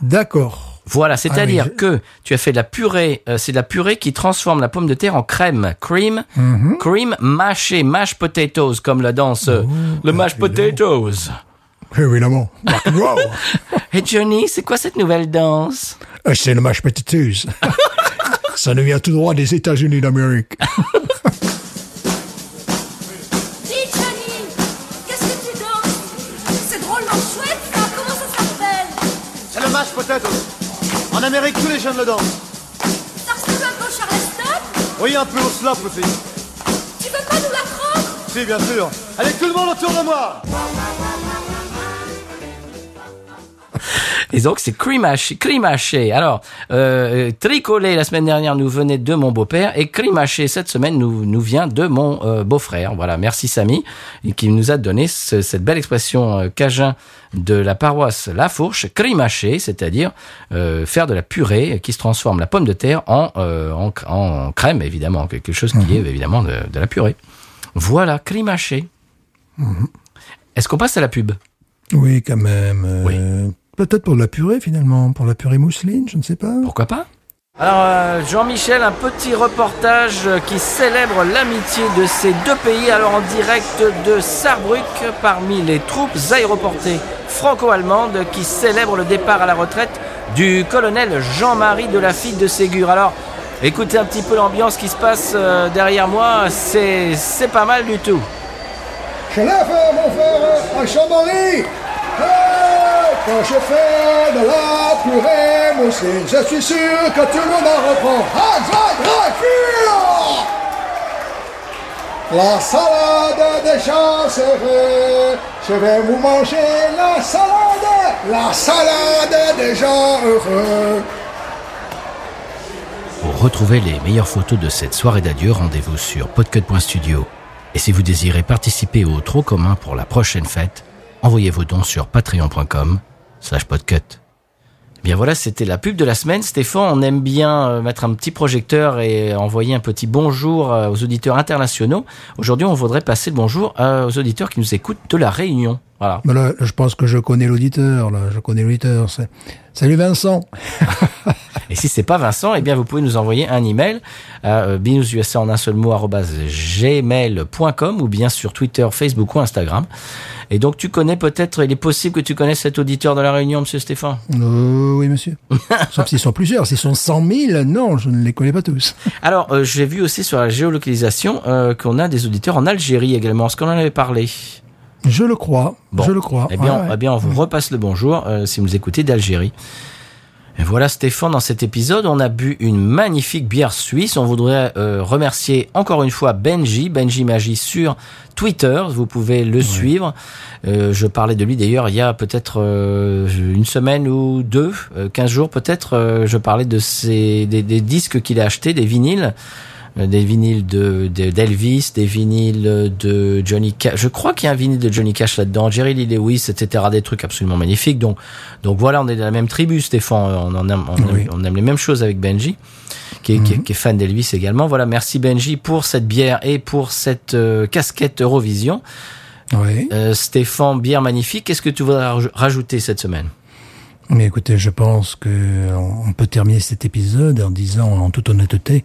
D'accord. Voilà, c'est-à-dire Ah que tu as fait de la purée, euh, c'est de la purée qui transforme la pomme de terre en crème. Cream, Mhm. cream mâché, mash potatoes, comme la danse. euh, le mash potatoes. Évidemment. Rock and roll. Et Johnny, c'est quoi cette nouvelle danse? Euh, C'est le mashed potatoes. Ça nous vient tout droit des États-Unis d'Amérique. Dis, Johnny, qu'est-ce que tu danses? C'est drôlement chouette. Comment ça s'appelle? C'est le mashed potato. En Amérique, tous les jeunes le dansent. Ça ressemble un peu au Charleston? Oui, un peu au slop aussi. Tu veux pas nous l'apprendre? Si, bien sûr. Allez, tout le monde autour de moi Et donc c'est Crimaché. Crimaché. Alors, euh, Tricolé la semaine dernière nous venait de mon beau-père et Crimaché cette semaine nous, nous vient de mon euh, beau-frère. Voilà, merci Samy qui nous a donné ce- cette belle expression euh, cajun de la paroisse La Fourche, Crimaché, c'est-à-dire euh, faire de la purée qui se transforme la pomme de terre en, euh, en, en crème, évidemment, quelque chose qui est évidemment de, de la purée. Voilà, Crimaché. Est-ce qu'on passe à la pub? Oui, quand même. euh, Peut-être pour de la purée, finalement. Pour la purée mousseline, je ne sais pas. Pourquoi pas Alors, euh, Jean-Michel, un petit reportage qui célèbre l'amitié de ces deux pays. Alors, en direct de Sarrebruck, parmi les troupes aéroportées franco-allemandes qui célèbrent le départ à la retraite du colonel Jean-Marie de la Figue de Ségur. Alors, écoutez un petit peu l'ambiance qui se passe euh, derrière moi. C'est c'est pas mal du tout. Je lève mon frère à Chambéry. Hey, quand je fais de la purée mousseline, je suis sûr que tout le monde en reprend. Ah, La salade des heureux. Je vais vous manger la salade, la salade des gens heureux. Pour retrouver les meilleures photos de cette soirée d'adieu, rendez-vous sur podcut.studio. Et si vous désirez participer au Trop commun pour la prochaine fête, envoyez vos dons sur patreon.com slash podcut. Bien voilà, c'était la pub de la semaine. Stéphane, on aime bien euh, mettre un petit projecteur et envoyer un petit bonjour euh, aux auditeurs internationaux. Aujourd'hui, on voudrait passer le bonjour euh, aux auditeurs qui nous écoutent de la Réunion. Voilà. Là, je pense que je connais l'auditeur, là. Je connais l'auditeur. c'est- Salut Vincent. Et si c'est pas Vincent, eh bien vous pouvez nous envoyer un email à binoususa en un seul mot gmail.com ou bien sur Twitter, Facebook ou Instagram. Et donc tu connais peut-être, il est possible que tu connaisses cet auditeur de la Réunion, Monsieur Stéphane? Euh, oui, monsieur. Sauf s'ils sont plusieurs. S'ils sont 100 000, non, je ne les connais pas tous. Alors euh, j'ai vu aussi sur la géolocalisation euh, qu'on a des auditeurs en Algérie également. Est-ce qu'on en avait parlé? Je le crois. Bon. Je le crois. Eh bien, Ouais, ouais. eh bien, on vous repasse le bonjour euh, si vous écoutez d'Algérie. Et voilà Stéphane, dans cet épisode, on a bu une magnifique bière suisse. On voudrait euh, remercier encore une fois Benji, Benji Magie sur Twitter. Vous pouvez le suivre. Euh, je parlais de lui d'ailleurs il y a peut-être euh, une semaine ou deux, euh, 15 jours peut-être. euh, je parlais de ces des, des disques qu'il a achetés, des vinyles des vinyles de de- d'Elvis, des vinyles de Johnny Cash. Je crois qu'il y a un vinyle de Johnny Cash là-dedans, Jerry Lee Lewis, etc. Des trucs absolument magnifiques. Donc, donc voilà, on est de la même tribu, Stéphane. On en aime, on, aime, Oui. on aime les mêmes choses avec Benji, qui est, qui est- qui est fan d'Elvis également. Voilà, merci Benji pour cette bière et pour cette euh, casquette Eurovision. Oui. Euh, Stéphane, bière magnifique. Qu'est-ce que tu voudrais raj- rajouter cette semaine? Mais écoutez, je pense que on peut terminer cet épisode en disant en toute honnêteté,